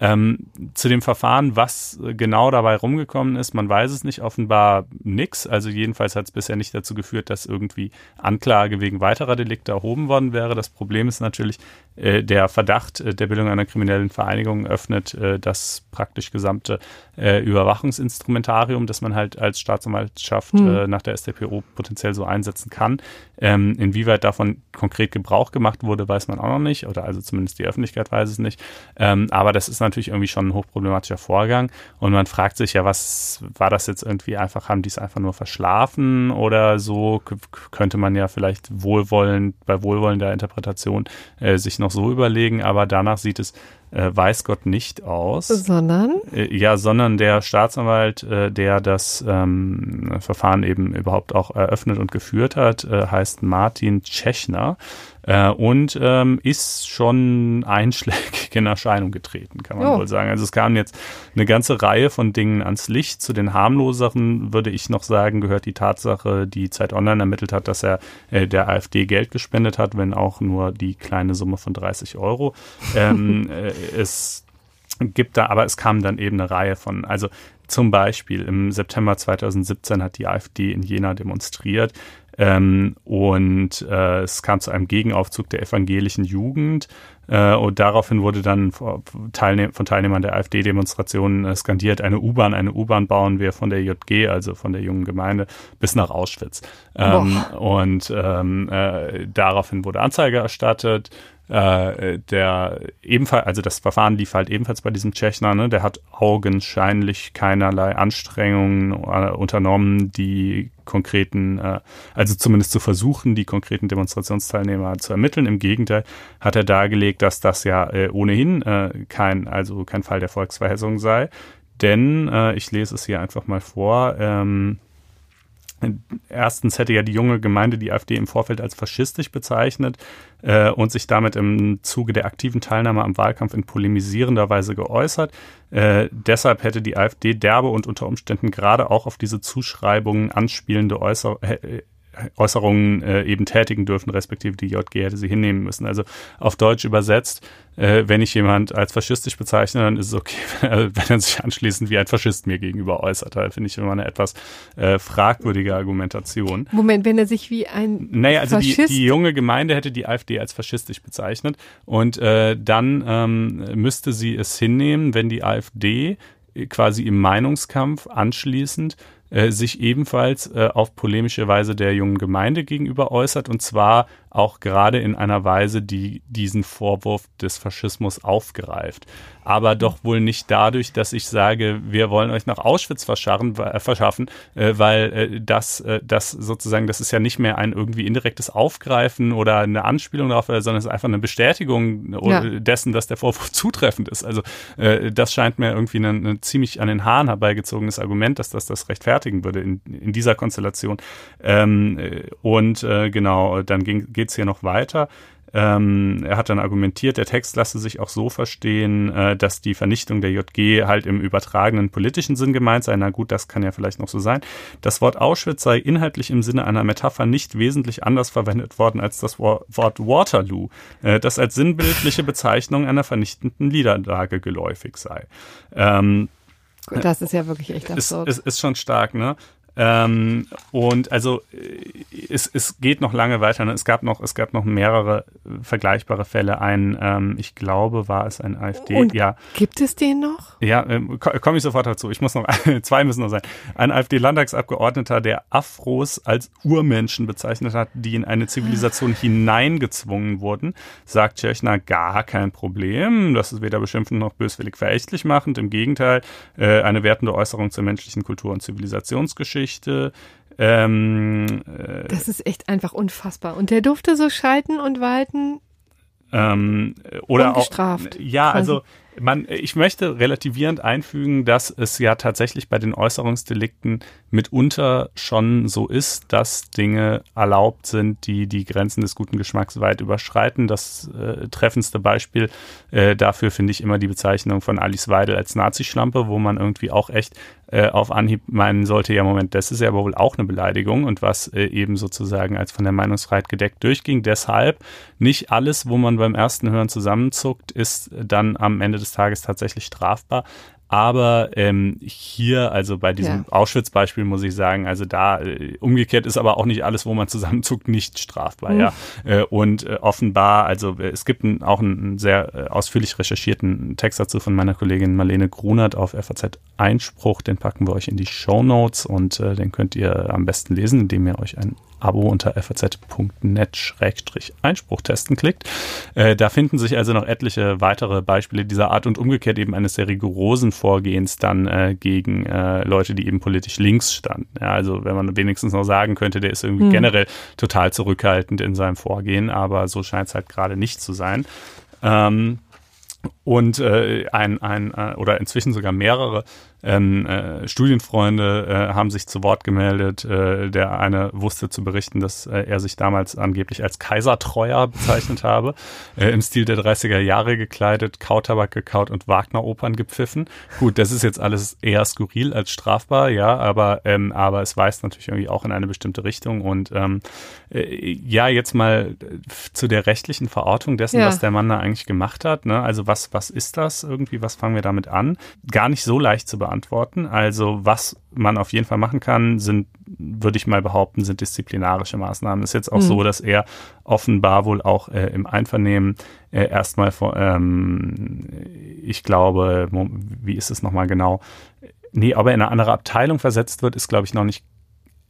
Ähm, zu dem Verfahren, was genau dabei rumgekommen ist, man weiß es nicht, offenbar nix. Also jedenfalls hat es bisher nicht dazu geführt, dass irgendwie Anklage wegen weiterer Delikte erhoben worden wäre. Das Problem ist natürlich, der Verdacht äh, der Bildung einer kriminellen Vereinigung öffnet äh, das praktisch gesamte äh, Überwachungsinstrumentarium, das man halt als Staatsanwaltschaft hm. nach der StPO potenziell so einsetzen kann. Ähm, inwieweit davon konkret Gebrauch gemacht wurde, weiß man auch noch nicht, oder also zumindest die Öffentlichkeit weiß es nicht. Ähm, aber das ist natürlich irgendwie schon ein hochproblematischer Vorgang und man fragt sich ja, was war das jetzt irgendwie einfach, haben die es einfach nur verschlafen oder so? Könnte man ja vielleicht wohlwollend, bei wohlwollender Interpretation äh, sich noch so überlegen, aber danach sieht es äh, weiß Gott nicht aus. Sondern? Äh, ja, sondern der Staatsanwalt, äh, der das ähm, Verfahren eben überhaupt auch eröffnet und geführt hat, äh, heißt Martin Tschechner äh, und ähm, ist schon einschlägig in [laughs] Erscheinung getreten, kann man oh. wohl sagen. Also es kam jetzt eine ganze Reihe von Dingen ans Licht. Zu den harmloseren würde ich noch sagen, gehört die Tatsache, die Zeit Online ermittelt hat, dass er äh, der AfD Geld gespendet hat, wenn auch nur die kleine Summe von 30 Euro. Ähm, [laughs] äh, es gibt da, aber es kam dann eben eine Reihe von, also zum Beispiel im September 2017 hat die AfD in Jena demonstriert. Ähm, und äh, es kam zu einem Gegenaufzug der evangelischen Jugend. Äh, und daraufhin wurde dann von, Teilnehm von Teilnehmern der AfD-Demonstrationen äh, skandiert, eine U-Bahn, eine U-Bahn bauen wir von der JG, also von der jungen Gemeinde, bis nach Auschwitz. Ähm, und ähm, äh, daraufhin wurde Anzeige erstattet. Äh, der ebenfalls, also das Verfahren lief halt ebenfalls bei diesem Tschechner, ne? der hat augenscheinlich keinerlei Anstrengungen äh, unternommen, die konkreten, äh, also zumindest zu versuchen, die konkreten Demonstrationsteilnehmer zu ermitteln. Im Gegenteil hat er dargelegt, dass das ja äh, ohnehin äh, kein, also kein Fall der Volksverhessung sei. Denn, äh, ich lese es hier einfach mal vor, ähm, Erstens hätte ja die junge Gemeinde die AfD im Vorfeld als faschistisch bezeichnet äh, und sich damit im Zuge der aktiven Teilnahme am Wahlkampf in polemisierender Weise geäußert. Äh, deshalb hätte die AfD derbe und unter Umständen gerade auch auf diese Zuschreibungen anspielende Äußer Äußerungen äh, eben tätigen dürfen, respektive die JG hätte sie hinnehmen müssen. Also auf Deutsch übersetzt, äh, wenn ich jemand als faschistisch bezeichne, dann ist es okay, [laughs] wenn er sich anschließend wie ein Faschist mir gegenüber äußert. Da finde ich immer eine etwas äh, fragwürdige Argumentation. Moment, wenn er sich wie ein Naja, also die, die, junge Gemeinde hätte die AfD als faschistisch bezeichnet und äh, dann ähm, müsste sie es hinnehmen, wenn die AfD quasi im Meinungskampf anschließend äh, sich ebenfalls äh, auf polemische Weise der jungen Gemeinde gegenüber äußert. Und zwar auch gerade in einer Weise, die diesen Vorwurf des Faschismus aufgreift. Aber doch wohl nicht dadurch, dass ich sage, wir wollen euch nach Auschwitz äh, verschaffen, äh, weil äh, das, das sozusagen, das ist ja nicht mehr ein irgendwie indirektes Aufgreifen oder eine Anspielung darauf, sondern es ist einfach eine Bestätigung ja. dessen, dass der Vorwurf [laughs] zutreffend ist. Also das scheint mir irgendwie ein, ein ziemlich an den Haaren herbeigezogenes Argument, dass das das rechtfertigen würde in, in dieser Konstellation. Ähm, äh, und genau, dann ging geht es hier noch weiter. Ähm, er hat dann argumentiert, der Text lasse sich auch so verstehen, äh, dass die Vernichtung der JG halt im übertragenen politischen Sinn gemeint sei. Na gut, das kann ja vielleicht noch so sein. Das Wort Auschwitz sei inhaltlich im Sinne einer Metapher nicht wesentlich anders verwendet worden als das Wort Waterloo, äh, das als sinnbildliche Bezeichnung einer vernichtenden Niederlage geläufig sei. Ähm, das ist ja wirklich echt absurd. Ist, ist, ist schon stark, ne? Ähm, und also äh, es, es geht noch lange weiter. Ne? Es gab noch, es gab noch mehrere äh, vergleichbare Fälle. Ein, ähm, ich glaube, war es ein AfD. Und ja. Gibt es den noch? Ja, ähm, komme ich sofort dazu. Ich muss noch, [laughs] zwei müssen noch sein. Ein AfD-Landtagsabgeordneter, der Afros als Urmenschen bezeichnet hat, die in eine Zivilisation hineingezwungen wurden, sagt Tschechner gar kein Problem. Das ist weder beschimpfend noch böswillig verächtlich machend. Im Gegenteil, äh, eine wertende Äußerung zur menschlichen Kultur und Zivilisationsgeschichte. Geschichte. Ähm, äh, das ist echt einfach unfassbar. Und der durfte so schalten und walten. Ähm, oder auch. Ja, quasi. also man, ich möchte relativierend einfügen, dass es ja tatsächlich bei den Äußerungsdelikten mitunter schon so ist, dass Dinge erlaubt sind, die die Grenzen des guten Geschmacks weit überschreiten. Das äh, treffendste Beispiel äh, dafür finde ich immer die Bezeichnung von Alice Weidel als Nazischlampe, wo man irgendwie auch echt äh, auf Anhieb meinen sollte, ja Moment, das ist ja aber wohl auch eine Beleidigung und was äh, eben sozusagen als von der Meinungsfreiheit gedeckt durchging. Deshalb nicht alles, wo man beim ersten Hören zusammenzuckt, ist dann am Ende des Tages tatsächlich strafbar. Aber ähm, hier, also bei diesem ja. Auschwitz-Beispiel muss ich sagen, also da äh, umgekehrt ist aber auch nicht alles, wo man zusammenzuckt, nicht strafbar. Mhm. Ja. Äh, und äh, offenbar, also es gibt ein, auch einen sehr ausführlich recherchierten Text dazu von meiner Kollegin Marlene Grunert auf FAZ Einspruch. Den packen wir euch in die Show Notes und den könnt ihr am besten lesen, indem ihr euch ein Abo unter faz.net-einspruch testen klickt. Äh, da finden sich also noch etliche weitere Beispiele dieser Art und umgekehrt eben eines sehr rigorosen Vorgehens dann äh, gegen äh, Leute, die eben politisch links standen. Ja, also wenn man wenigstens noch sagen könnte, der ist irgendwie hm. generell total zurückhaltend in seinem Vorgehen, aber so scheint es halt gerade nicht zu sein. Ähm, und äh, ein, ein äh, oder inzwischen sogar mehrere ähm, äh, Studienfreunde äh, haben sich zu Wort gemeldet. Äh, der eine wusste zu berichten, dass äh, er sich damals angeblich als Kaisertreuer bezeichnet habe, äh, im Stil der 30er Jahre gekleidet, Kautabak gekaut und Wagner-Opern gepfiffen. Gut, das ist jetzt alles eher skurril als strafbar, ja, aber, ähm, aber es weist natürlich irgendwie auch in eine bestimmte Richtung. Und ähm, äh, ja, jetzt mal zu der rechtlichen Verortung dessen, ja. was der Mann da eigentlich gemacht hat. Ne? Also was, was ist das irgendwie? Was fangen wir damit an? Gar nicht so leicht zu beantworten beantworten. Also was man auf jeden Fall machen kann, sind, würde ich mal behaupten, sind disziplinarische Maßnahmen. Ist jetzt auch mhm. so, dass er offenbar wohl auch äh, im Einvernehmen äh, erstmal, ähm, ich glaube, wie ist es nochmal genau? Nee, aber in eine andere Abteilung versetzt wird, ist, glaube ich, noch nicht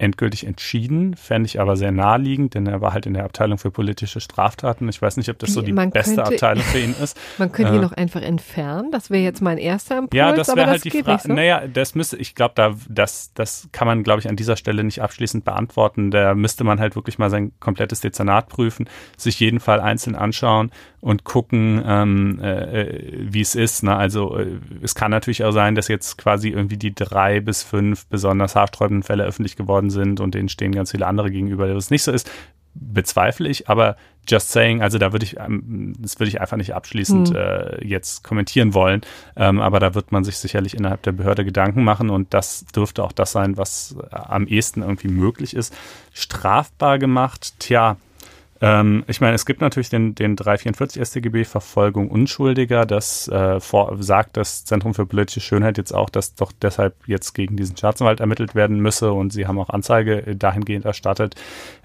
endgültig entschieden, fände ich aber sehr naheliegend, denn er war halt in der Abteilung für politische Straftaten. Ich weiß nicht, ob das so die man beste könnte, Abteilung für ihn ist. [laughs] Man könnte äh, ihn noch einfach entfernen. Das wäre jetzt mein erster Impuls. Ja, das wäre halt das die Frage. So? Naja, das müsste, ich glaube, da, das, das kann man, glaube ich, an dieser Stelle nicht abschließend beantworten. Da müsste man halt wirklich mal sein komplettes Dezernat prüfen, sich jeden Fall einzeln anschauen und gucken, ähm, äh, äh, wie es ist. Ne? Also äh, es kann natürlich auch sein, dass jetzt quasi irgendwie die drei bis fünf besonders haarsträubenden Fälle öffentlich geworden sind und denen stehen ganz viele andere gegenüber, dass es nicht so ist. Bezweifle ich, aber just saying, also da würde ich, ähm, das würde ich einfach nicht abschließend hm. äh, jetzt kommentieren wollen. Ähm, aber da wird man sich sicherlich innerhalb der Behörde Gedanken machen und das dürfte auch das sein, was am ehesten irgendwie möglich ist. Strafbar gemacht, tja, Ähm, ich meine, es gibt natürlich den, den 344 StGB Verfolgung Unschuldiger, das äh, vor, sagt das Zentrum für politische Schönheit jetzt auch, dass doch deshalb jetzt gegen diesen Staatsanwalt ermittelt werden müsse und sie haben auch Anzeige dahingehend erstattet,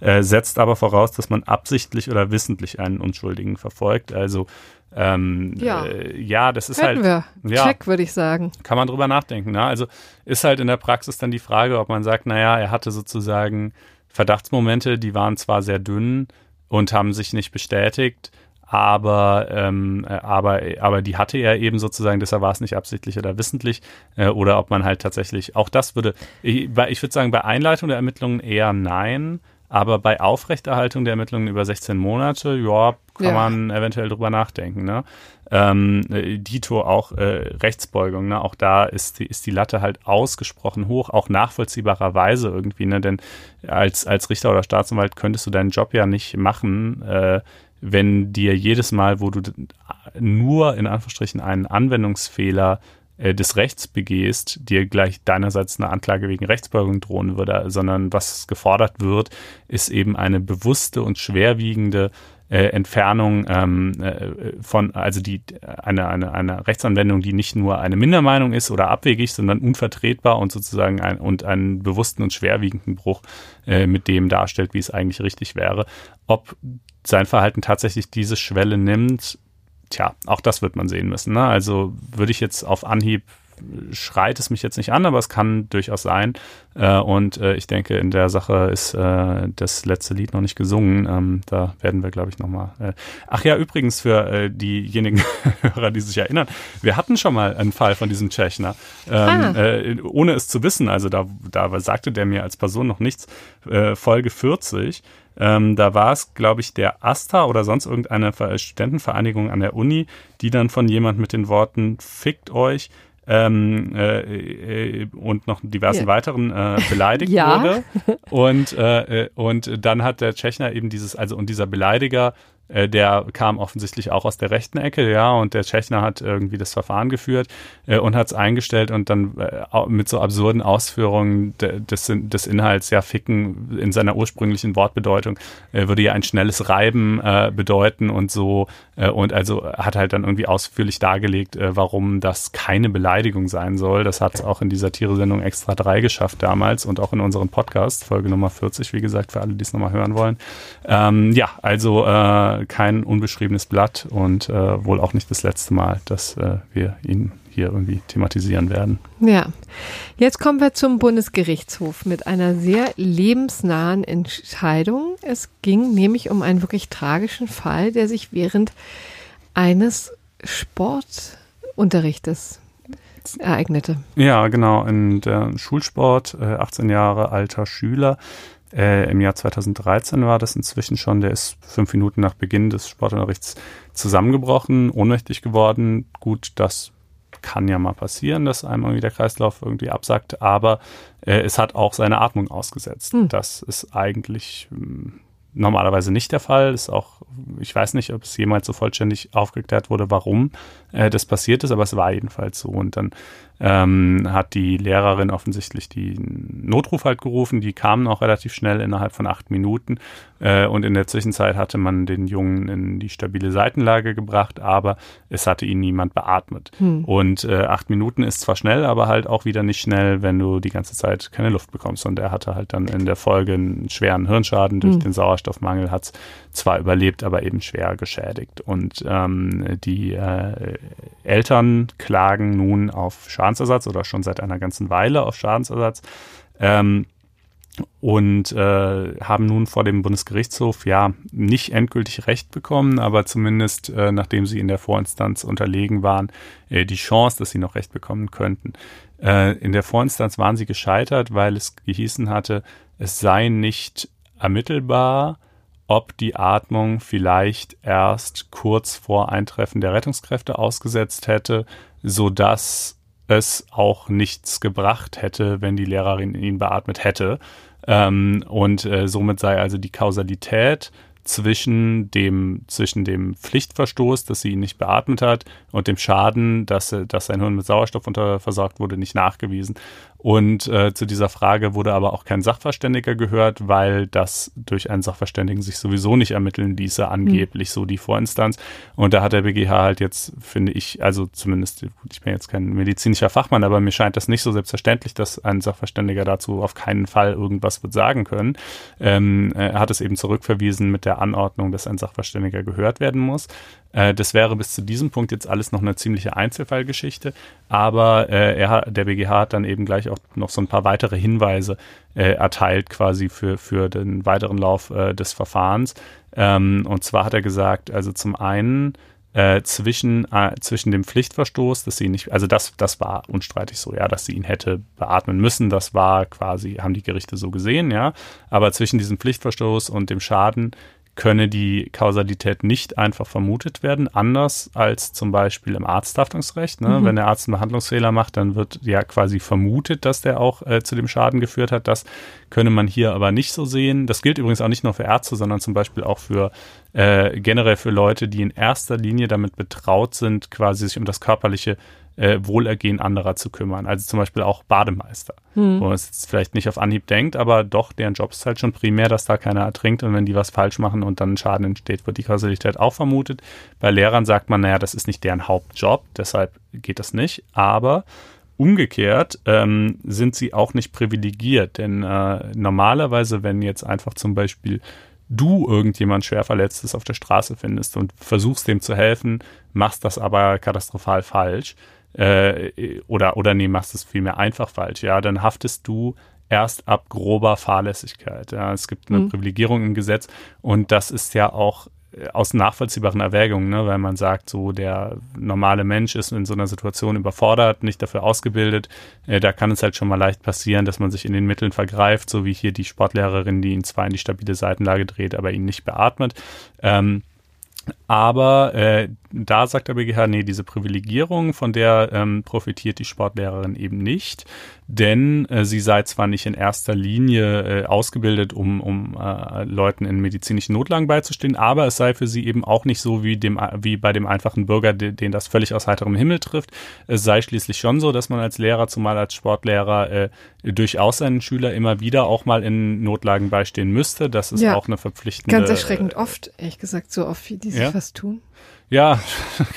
äh, setzt aber voraus, dass man absichtlich oder wissentlich einen Unschuldigen verfolgt. Also ähm, ja. Äh, ja, das ist Hätten halt. wir. Ja, Check, würde ich sagen. kann man drüber nachdenken. Ne? Also ist halt in der Praxis dann die Frage, ob man sagt, naja, er hatte sozusagen Verdachtsmomente, die waren zwar sehr dünn und haben sich nicht bestätigt, aber, ähm, äh, aber, aber die hatte er eben sozusagen, deshalb war es nicht absichtlich oder wissentlich, äh, oder ob man halt tatsächlich, auch das würde, ich, ich würde sagen, bei Einleitung der Ermittlungen eher nein, aber bei Aufrechterhaltung der Ermittlungen über 16 Monate, ja, kann Ja. man eventuell drüber nachdenken. Ne? Ähm, äh, Dito auch äh, Rechtsbeugung, ne? auch da ist die, ist die Latte halt ausgesprochen hoch, auch nachvollziehbarerweise irgendwie, ne? denn als, als Richter oder Staatsanwalt könntest du deinen Job ja nicht machen, äh, wenn dir jedes Mal, wo du nur in Anführungsstrichen einen Anwendungsfehler äh, des Rechts begehst, dir gleich deinerseits eine Anklage wegen Rechtsbeugung drohen würde, sondern was gefordert wird, ist eben eine bewusste und schwerwiegende äh, Entfernung ähm, äh, von, also die eine, eine, eine Rechtsanwendung, die nicht nur eine Mindermeinung ist oder abwegig, sondern unvertretbar und sozusagen ein, und einen bewussten und schwerwiegenden Bruch äh, mit dem darstellt, wie es eigentlich richtig wäre. Ob sein Verhalten tatsächlich diese Schwelle nimmt, tja, auch das wird man sehen müssen. Ne? Also würde ich jetzt auf Anhieb schreit es mich jetzt nicht an, aber es kann durchaus sein. Äh, und äh, ich denke, in der Sache ist äh, das letzte Lied noch nicht gesungen. Ähm, da werden wir, glaube ich, nochmal. Äh Ach ja, übrigens für äh, diejenigen [laughs] Hörer, die sich erinnern, wir hatten schon mal einen Fall von diesem Tschechner, ähm, Ah. äh, ohne es zu wissen. Also da, da sagte der mir als Person noch nichts. Äh, Folge 40. Ähm, da war es, glaube ich, der AStA oder sonst irgendeine Ver- Studentenvereinigung an der Uni, die dann von jemand mit den Worten fickt euch ähm, äh, äh, und noch diversen Ja. weiteren äh, beleidigt [laughs] Ja. wurde. Und, äh, äh, und dann hat der Tschechner eben dieses, also und dieser Beleidiger, der kam offensichtlich auch aus der rechten Ecke, ja, und der Tschechner hat irgendwie das Verfahren geführt äh, und hat es eingestellt und dann äh, mit so absurden Ausführungen de, des, des Inhalts, ja, ficken in seiner ursprünglichen Wortbedeutung, äh, würde ja ein schnelles Reiben äh, bedeuten und so äh, und also hat halt dann irgendwie ausführlich dargelegt, äh, warum das keine Beleidigung sein soll. Das hat es auch in dieser Tiere-Sendung Extra 3 geschafft damals und auch in unserem Podcast, Folge Nummer 40, wie gesagt, für alle, die es nochmal hören wollen. Ähm, ja, also äh, kein unbeschriebenes Blatt und äh, wohl auch nicht das letzte Mal, dass äh, wir ihn hier irgendwie thematisieren werden. Ja, jetzt kommen wir zum Bundesgerichtshof mit einer sehr lebensnahen Entscheidung. Es ging nämlich um einen wirklich tragischen Fall, der sich während eines Sportunterrichtes ereignete. Ja, genau. In der Schulsport, äh, 18 Jahre alter Schüler. Äh, Im Jahr 2013 war das inzwischen schon. Der ist fünf Minuten nach Beginn des Sportunterrichts zusammengebrochen, ohnmächtig geworden. Gut, das kann ja mal passieren, dass einem irgendwie der Kreislauf irgendwie absackt, aber äh, es hat auch seine Atmung ausgesetzt. Hm. Das ist eigentlich ähm, normalerweise nicht der Fall. Ist auch, ich weiß nicht, ob es jemals so vollständig aufgeklärt wurde, warum äh, das passiert ist, aber es war jedenfalls so. Und dann ähm, hat die Lehrerin offensichtlich den Notruf halt gerufen. Die kamen auch relativ schnell innerhalb von acht Minuten. Äh, und in der Zwischenzeit hatte man den Jungen in die stabile Seitenlage gebracht, aber es hatte ihn niemand beatmet. Hm. Und äh, acht Minuten ist zwar schnell, aber halt auch wieder nicht schnell, wenn du die ganze Zeit keine Luft bekommst. Und er hatte halt dann in der Folge einen schweren Hirnschaden durch Hm. den Sauerstoffmangel, hat es zwar überlebt, aber eben schwer geschädigt. Und ähm, die äh, Eltern klagen nun auf Schadensersatz oder schon seit einer ganzen Weile auf Schadensersatz. Ähm, und äh, haben nun vor dem Bundesgerichtshof ja nicht endgültig Recht bekommen, aber zumindest äh, nachdem sie in der Vorinstanz unterlegen waren, äh, die Chance, dass sie noch Recht bekommen könnten. Äh, in der Vorinstanz waren sie gescheitert, weil es gehießen hatte, es sei nicht ermittelbar, ob die Atmung vielleicht erst kurz vor Eintreffen der Rettungskräfte ausgesetzt hätte, so dass es auch nichts gebracht hätte, wenn die Lehrerin ihn beatmet hätte. Ähm, und äh, somit sei also die Kausalität zwischen dem, zwischen dem Pflichtverstoß, dass sie ihn nicht beatmet hat, und dem Schaden, dass, dass sein Hirn mit Sauerstoff unterversorgt wurde, nicht nachgewiesen. Und äh, zu dieser Frage wurde aber auch kein Sachverständiger gehört, weil das durch einen Sachverständigen sich sowieso nicht ermitteln ließe, angeblich mhm. so die Vorinstanz. Und da hat der BGH halt jetzt, finde ich, also zumindest, ich bin jetzt kein medizinischer Fachmann, aber mir scheint das nicht so selbstverständlich, dass ein Sachverständiger dazu auf keinen Fall irgendwas wird sagen können. Ähm, er hat es eben zurückverwiesen mit der Anordnung, dass ein Sachverständiger gehört werden muss. Äh, das wäre bis zu diesem Punkt jetzt alles noch eine ziemliche Einzelfallgeschichte, aber äh, er, der BGH hat dann eben gleich auch noch so ein paar weitere Hinweise äh, erteilt quasi für, für den weiteren Lauf des Verfahrens. Ähm, und zwar hat er gesagt, also zum einen äh, zwischen, äh, zwischen dem Pflichtverstoß, dass sie nicht, also das, das war unstreitig so, ja, dass sie ihn hätte beatmen müssen, das war quasi, haben die Gerichte so gesehen, ja, aber zwischen diesem Pflichtverstoß und dem Schaden könne die Kausalität nicht einfach vermutet werden, anders als zum Beispiel im Arzthaftungsrecht. Ne? Mhm. Wenn der Arzt einen Behandlungsfehler macht, dann wird ja quasi vermutet, dass der auch äh, zu dem Schaden geführt hat. Das könne man hier aber nicht so sehen. Das gilt übrigens auch nicht nur für Ärzte, sondern zum Beispiel auch für äh, generell für Leute, die in erster Linie damit betraut sind, quasi sich um das körperliche äh, Wohlergehen anderer zu kümmern. Also zum Beispiel auch Bademeister, hm. wo man es jetzt vielleicht nicht auf Anhieb denkt, aber doch, deren Job ist halt schon primär, dass da keiner ertrinkt und wenn die was falsch machen und dann Schaden entsteht, wird die Kausalität auch vermutet. Bei Lehrern sagt man, naja, das ist nicht deren Hauptjob, deshalb geht das nicht, aber Umgekehrt ähm, sind sie auch nicht privilegiert, denn äh, normalerweise, wenn jetzt einfach zum Beispiel du irgendjemand schwer verletztes auf der Straße findest und versuchst dem zu helfen, machst das aber katastrophal falsch, äh, oder, oder nee, machst es vielmehr einfach falsch, ja, dann haftest du erst ab grober Fahrlässigkeit. Ja. Es gibt eine mhm. Privilegierung im Gesetz und das ist ja auch äh, aus nachvollziehbaren Erwägungen, ne, weil man sagt, so der normale Mensch ist in so einer Situation überfordert, nicht dafür ausgebildet. Äh, da kann es halt schon mal leicht passieren, dass man sich in den Mitteln vergreift, so wie hier die Sportlehrerin, die ihn zwar in die stabile Seitenlage dreht, aber ihn nicht beatmet. Ähm, aber äh, da sagt der BGH, nee, diese Privilegierung, von der ähm, profitiert die Sportlehrerin eben nicht, denn äh, sie sei zwar nicht in erster Linie äh, ausgebildet, um, um äh, Leuten in medizinischen Notlagen beizustehen, aber es sei für sie eben auch nicht so wie, dem, wie bei dem einfachen Bürger, den, den das völlig aus heiterem Himmel trifft. Es sei schließlich schon so, dass man als Lehrer, zumal als Sportlehrer, äh, durchaus seinen Schüler immer wieder auch mal in Notlagen beistehen müsste. Das ist ja, auch eine verpflichtende. Ganz erschreckend oft, ehrlich gesagt, so oft, wie die sich ja? was tun. Ja,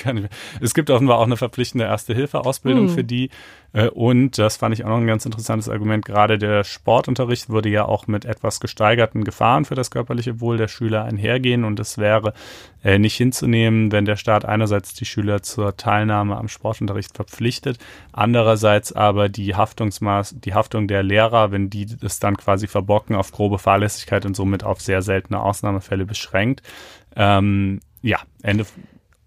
[laughs] es gibt offenbar auch eine verpflichtende Erste-Hilfe-Ausbildung mhm. für die. Äh, und das fand ich auch noch ein ganz interessantes Argument. Gerade der Sportunterricht würde ja auch mit etwas gesteigerten Gefahren für das körperliche Wohl der Schüler einhergehen. Und es wäre äh, nicht hinzunehmen, wenn der Staat einerseits die Schüler zur Teilnahme am Sportunterricht verpflichtet, andererseits aber die Haftungsmaß, die Haftung der Lehrer, wenn die es dann quasi verbocken auf grobe Fahrlässigkeit und somit auf sehr seltene Ausnahmefälle beschränkt. Ähm, ja, Ende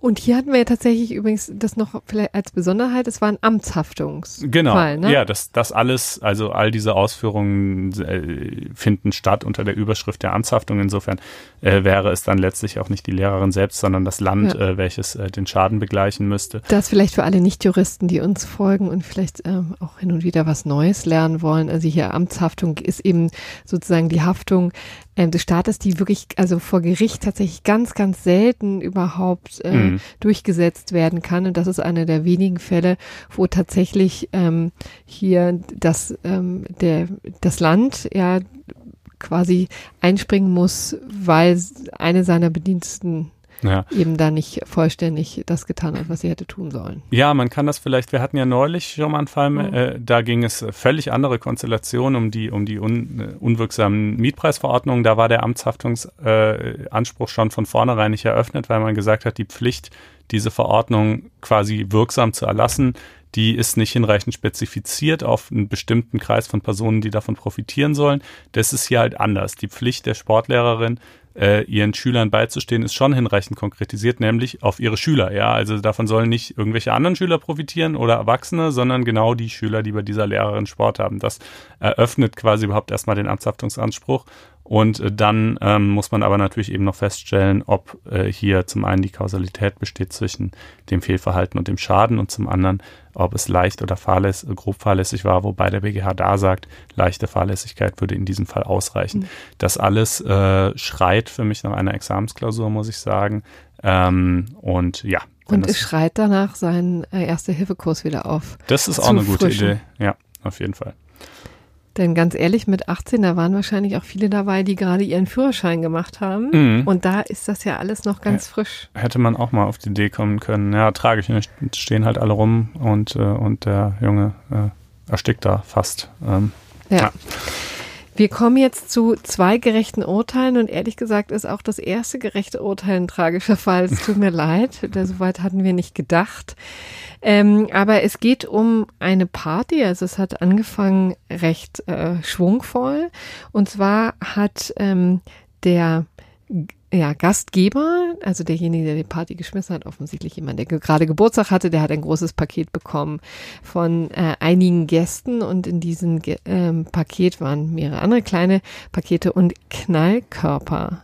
und hier hatten wir ja tatsächlich übrigens das noch vielleicht als Besonderheit, es war ein Amtshaftungs. Genau. Ne? Ja, das, das alles, also all diese Ausführungen äh, finden statt unter der Überschrift der Amtshaftung. Insofern äh, wäre es dann letztlich auch nicht die Lehrerin selbst, sondern das Land, ja. äh, welches äh, den Schaden begleichen müsste. Das vielleicht für alle Nichtjuristen, die uns folgen und vielleicht ähm, auch hin und wieder was Neues lernen wollen. Also hier Amtshaftung ist eben sozusagen die Haftung ähm, des Staates, die wirklich also vor Gericht tatsächlich ganz, ganz selten überhaupt äh, mhm. durchgesetzt werden kann. Und das ist einer der wenigen Fälle, wo tatsächlich ähm, hier das, ähm, der, das Land ja quasi einspringen muss, weil eine seiner Bediensteten ja. eben da nicht vollständig das getan hat, was sie hätte tun sollen. Ja, man kann das vielleicht, wir hatten ja neulich schon mal einen Fall, mhm. äh, da ging es völlig andere Konstellationen um die, um die un, äh, unwirksamen Mietpreisverordnungen. Da war der Amtshaftungsanspruch äh, schon von vornherein nicht eröffnet, weil man gesagt hat, die Pflicht, diese Verordnung quasi wirksam zu erlassen, die ist nicht hinreichend spezifiziert auf einen bestimmten Kreis von Personen, die davon profitieren sollen. Das ist hier halt anders. Die Pflicht der Sportlehrerin äh, ihren Schülern beizustehen, ist schon hinreichend konkretisiert, nämlich auf ihre Schüler. Ja, also davon sollen nicht irgendwelche anderen Schüler profitieren oder Erwachsene, sondern genau die Schüler, die bei dieser Lehrerin Sport haben. Das eröffnet quasi überhaupt erstmal den Amtshaftungsanspruch Und äh, dann ähm, muss man aber natürlich eben noch feststellen, ob äh, hier zum einen die Kausalität besteht zwischen dem Fehlverhalten und dem Schaden und zum anderen, ob es leicht oder fahrläss grob fahrlässig war, wobei der BGH da sagt, leichte Fahrlässigkeit würde in diesem Fall ausreichen. Mhm. Das alles äh, schreit für mich nach einer Examensklausur, muss ich sagen. Ähm, und ja. Und es schreit danach seinen äh, Erste-Hilfe-Kurs wieder auf. Das ist auch eine gute. Idee. Ja, auf jeden Fall. Denn ganz ehrlich, mit 18, da waren wahrscheinlich auch viele dabei, die gerade ihren Führerschein gemacht haben. Mhm. Und da ist das ja alles noch ganz ja, frisch. Hätte man auch mal auf die Idee kommen können. Ja, tragisch. Ne? Stehen halt alle rum und, äh, und der Junge äh, erstickt da fast. Ähm, ja. ja. Wir kommen jetzt zu zwei gerechten Urteilen und ehrlich gesagt ist auch das erste gerechte Urteil ein tragischer Fall. Es tut mir [laughs] leid, soweit hatten wir nicht gedacht. Ähm, aber es geht um eine Party, also es hat angefangen recht äh, schwungvoll und zwar hat ähm, der ja, Gastgeber, also derjenige, der die Party geschmissen hat, offensichtlich jemand, der gerade Geburtstag hatte, der hat ein großes Paket bekommen von äh, einigen Gästen und in diesem ähm, Paket waren mehrere andere kleine Pakete und Knallkörper.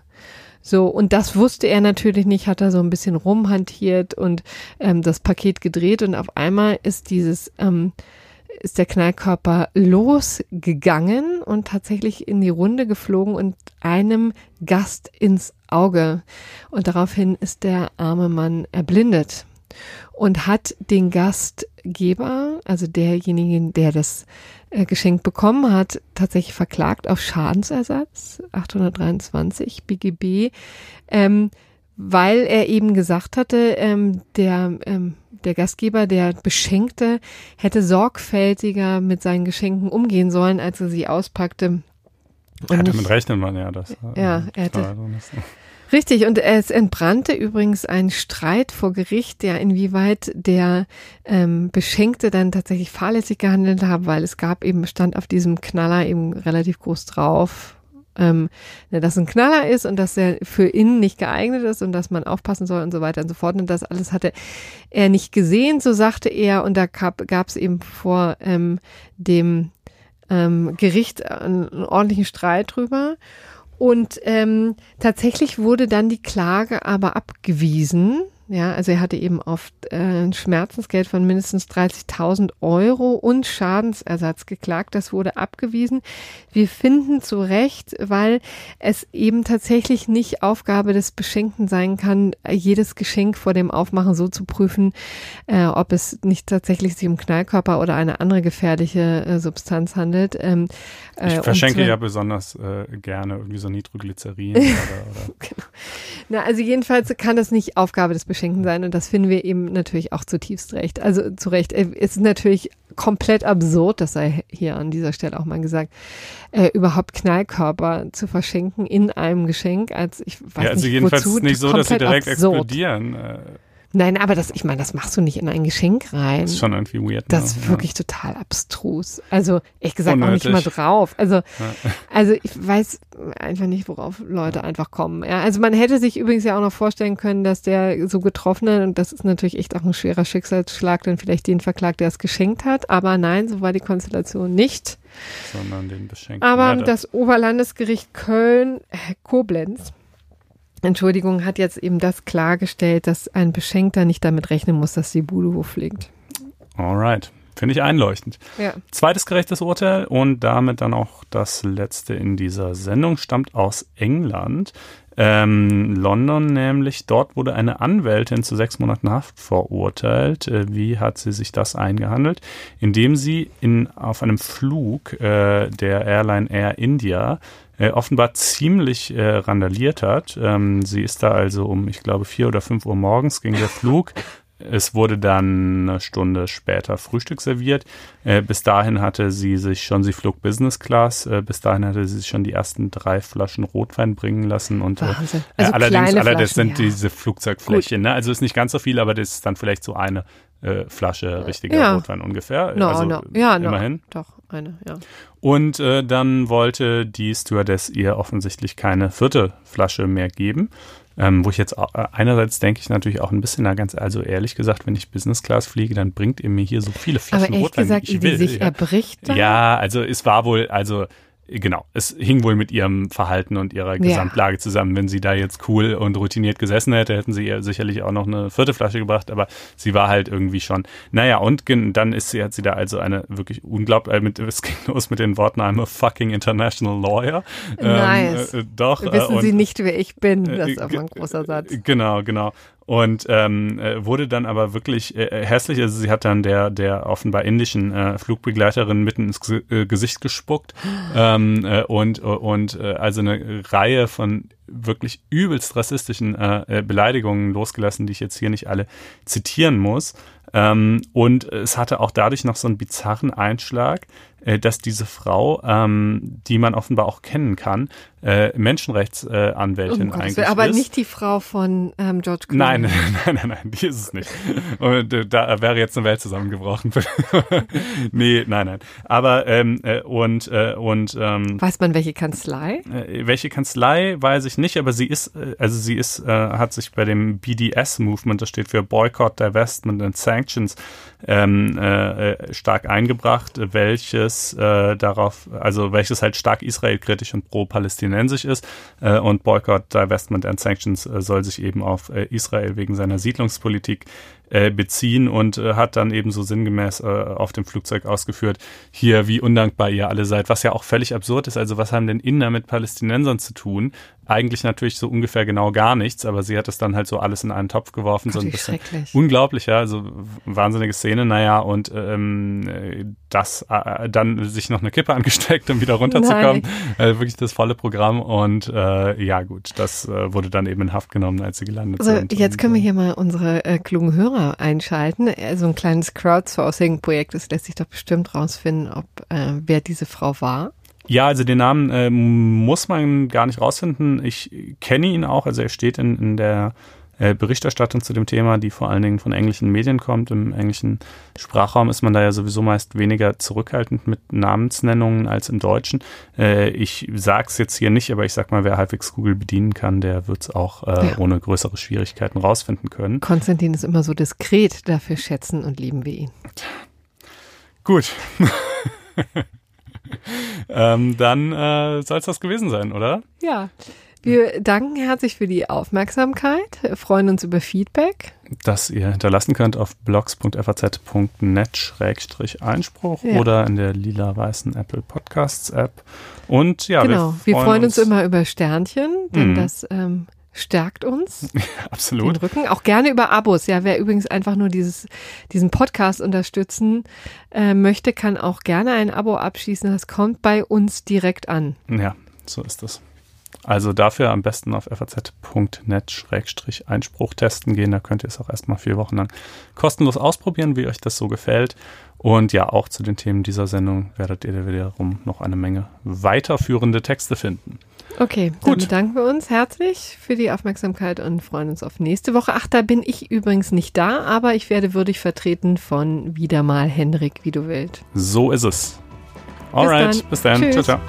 So, und das wusste er natürlich nicht, hat er so ein bisschen rumhantiert und ähm, das Paket gedreht und auf einmal ist dieses ähm, ist der Knallkörper losgegangen und tatsächlich in die Runde geflogen und einem Gast ins Auge. Und daraufhin ist der arme Mann erblindet und hat den Gastgeber, also derjenigen, der das äh, Geschenk bekommen hat, tatsächlich verklagt auf Schadensersatz 823 BGB, ähm, weil er eben gesagt hatte, ähm, der ähm, der Gastgeber, der Beschenkte, hätte sorgfältiger mit seinen Geschenken umgehen sollen, als er sie auspackte. Ja, damit rechnet man ja, dass ja, er hätte. Richtig, und es entbrannte übrigens ein Streit vor Gericht, ja, inwieweit der ähm, Beschenkte dann tatsächlich fahrlässig gehandelt hat, weil es gab eben, stand auf diesem Knaller eben relativ groß drauf, ähm, ne, dass ein Knaller ist und dass er für innen nicht geeignet ist und dass man aufpassen soll und so weiter und so fort. Und das alles hatte er nicht gesehen, so sagte er. Und da gab es eben vor ähm, dem ähm, Gericht einen, einen ordentlichen Streit drüber. Und ähm, tatsächlich wurde dann die Klage aber abgewiesen ja, also er hatte eben auf äh, ein Schmerzensgeld von mindestens 30.000 Euro und Schadensersatz geklagt. Das wurde abgewiesen. Wir finden zu Recht, weil es eben tatsächlich nicht Aufgabe des Beschenkten sein kann, jedes Geschenk vor dem Aufmachen so zu prüfen, äh, ob es nicht tatsächlich sich um Knallkörper oder eine andere gefährliche äh, Substanz handelt. Ähm, ich äh, verschenke ja besonders äh, gerne irgendwie so Nitroglycerin [laughs] oder, oder. genau. Na, also jedenfalls kann das nicht Aufgabe des Beschenkten Geschenken sein und das finden wir eben natürlich auch zutiefst recht. Also zu Recht. Es ist natürlich komplett absurd, das sei hier an dieser Stelle auch mal gesagt, äh, überhaupt Knallkörper zu verschenken in einem Geschenk, als ich weiß ja, also nicht, jedenfalls wozu, nicht so, dass sie direkt absurd. explodieren. Nein, aber das, ich meine, das machst du nicht in ein Geschenk rein. Das ist schon irgendwie weird. Das ist ja. wirklich total abstrus. Also, ehrlich gesagt, Unnötig. auch nicht mal drauf. Also, ja. [laughs] also ich weiß einfach nicht, worauf Leute einfach kommen. Ja, also man hätte sich übrigens ja auch noch vorstellen können, dass der so Getroffene, und das ist natürlich echt auch ein schwerer Schicksalsschlag, dann vielleicht den verklagt, der es geschenkt hat. Aber nein, so war die Konstellation nicht. Sondern den Beschenkten. Aber das Oberlandesgericht Köln, Koblenz, Entschuldigung, hat jetzt eben das klargestellt, dass ein Beschenkter nicht damit rechnen muss, dass die Bude hochfliegt. Alright. Finde ich einleuchtend. Ja. Zweites gerechtes Urteil und damit dann auch das letzte in dieser Sendung stammt aus England. Ähm, London nämlich, dort wurde eine Anwältin zu sechs Monaten Haft verurteilt. Äh, wie hat sie sich das eingehandelt? Indem sie in, auf einem Flug äh, der Airline Air India äh, offenbar ziemlich äh, randaliert hat. Ähm, sie ist da also um, ich glaube, vier oder fünf Uhr morgens ging der Flug. Es wurde dann eine Stunde später Frühstück serviert. Äh, bis dahin hatte sie sich schon, sie flog Business Class, äh, bis dahin hatte sie sich schon die ersten drei Flaschen Rotwein bringen lassen. Und äh, Wahnsinn. Also allerdings, allerdings Flaschen, sind ja. diese Flugzeugflächen, ne? also ist nicht ganz so viel, aber das ist dann vielleicht so eine äh, Flasche richtiger ja. Rotwein ungefähr. No, also no. Ja, immerhin. No. Doch, eine, ja. Und äh, dann wollte die Stewardess ihr offensichtlich keine vierte Flasche mehr geben. Ähm, wo ich jetzt auch, äh, einerseits denke ich natürlich auch ein bisschen, na ganz, also ehrlich gesagt, wenn ich Business Class fliege, dann bringt ihr mir hier so viele Flaschen Aber ehrlich Rotwein, gesagt, ich will. Die sich ja. erbricht dann? Ja, also es war wohl, also genau, es hing wohl mit ihrem Verhalten und ihrer Gesamtlage ja. zusammen. Wenn sie da jetzt cool und routiniert gesessen hätte, hätten sie ihr sicherlich auch noch eine vierte Flasche gebracht, aber sie war halt irgendwie schon. Naja, und dann ist sie, hat sie da also eine wirklich unglaublich, äh, mit, es ging los mit den Worten, I'm a fucking international lawyer. Ähm, nice. Ähm, äh, doch. Wissen äh, und, Sie nicht, wer ich bin? Das ist aber ein großer Satz. Genau, genau und ähm, äh, wurde dann aber wirklich äh, äh, hässlich. Also sie hat dann der der offenbar indischen äh, Flugbegleiterin mitten ins G äh, Gesicht gespuckt [gasps] ähm, äh, und und äh, also eine Reihe von wirklich übelst rassistischen äh, Beleidigungen losgelassen, die ich jetzt hier nicht alle zitieren muss. Ähm, und es hatte auch dadurch noch so einen bizarren Einschlag, äh, dass diese Frau, ähm, die man offenbar auch kennen kann, äh, Menschenrechtsanwältin oh eigentlich aber ist. nicht die Frau von ähm, George Clooney. [laughs] Nein, nein, nein, nein, die ist es nicht. Und äh, da wäre jetzt eine Welt zusammengebrochen. [laughs] nee, nein, nein. Aber ähm, äh, und äh, und ähm, weiß man welche Kanzlei? Äh, welche Kanzlei weiß ich nicht, aber sie ist äh, also sie ist äh, hat sich bei dem BDS Movement, das steht für Boycott, Divestment and Sanctions, ähm, äh, äh, stark eingebracht, welches äh, darauf, also welches halt stark israelkritisch und pro-palästinensisch ist. Äh, und Boycott, Divestment and Sanctions äh, soll sich eben auf äh, Israel wegen seiner Siedlungspolitik äh, beziehen und äh, hat dann eben so sinngemäß äh, auf dem Flugzeug ausgeführt, hier, wie undankbar ihr alle seid, was ja auch völlig absurd ist. Also was haben denn Inder mit Palästinensern zu tun? Eigentlich natürlich so ungefähr genau gar nichts, aber sie hat es dann halt so alles in einen Topf geworfen, Gott, so ein bisschen unglaublich, ja, also wahnsinnige Szene, naja, und ähm, das äh, dann sich noch eine Kippe angesteckt, um wieder runterzukommen. Äh, wirklich das volle Programm und äh, ja gut, das äh, wurde dann eben in Haft genommen, als sie gelandet also, sind. Jetzt können wir hier mal unsere äh, klugen Hörer Hörer einschalten. Also ein kleines Crowdsourcing-Projekt, das lässt sich doch bestimmt rausfinden, ob äh, wer diese Frau war. Ja, also den Namen äh, muss man gar nicht rausfinden. Ich kenne ihn auch, also er steht in, in der äh, Berichterstattung zu dem Thema, die vor allen Dingen von englischen Medien kommt. Im englischen Sprachraum ist man da ja sowieso meist weniger zurückhaltend mit Namensnennungen als im Deutschen. Äh, ich sag's jetzt hier nicht, aber ich sag mal, wer halbwegs Google bedienen kann, der wird's auch äh, ja. ohne größere Schwierigkeiten rausfinden können. Konstantin ist immer so diskret, dafür schätzen und lieben wir ihn. Gut. [laughs] ähm, dann äh, soll es das gewesen sein, oder? Ja. Wir danken herzlich für die Aufmerksamkeit, freuen uns über Feedback. Das ihr hinterlassen könnt auf blogs.faz.net-einspruch ja. oder in der lila-weißen Apple Podcasts App. Und ja, genau. wir freuen, wir freuen uns, uns, immer über Sternchen, denn mhm. das ähm, stärkt uns. [laughs] Absolut. Den Rücken. Auch gerne über Abos. Ja, wer übrigens einfach nur dieses, diesen Podcast unterstützen äh, möchte, kann auch gerne ein Abo abschließen. Das kommt bei uns direkt an. Ja, so ist das. Also dafür am besten auf faz.net-einspruch testen gehen. Da könnt ihr es auch erstmal vier Wochen lang kostenlos ausprobieren, wie euch das so gefällt. Und ja, auch zu den Themen dieser Sendung werdet ihr wiederum noch eine Menge weiterführende Texte finden. Okay, Gut. dann bedanken wir uns herzlich für die Aufmerksamkeit und freuen uns auf nächste Woche. Ach, da bin ich übrigens nicht da, aber ich werde würdig vertreten von wieder mal Henrik Wiedewild. So ist es. Alright, bis dann. Bis dann. Ciao, ciao.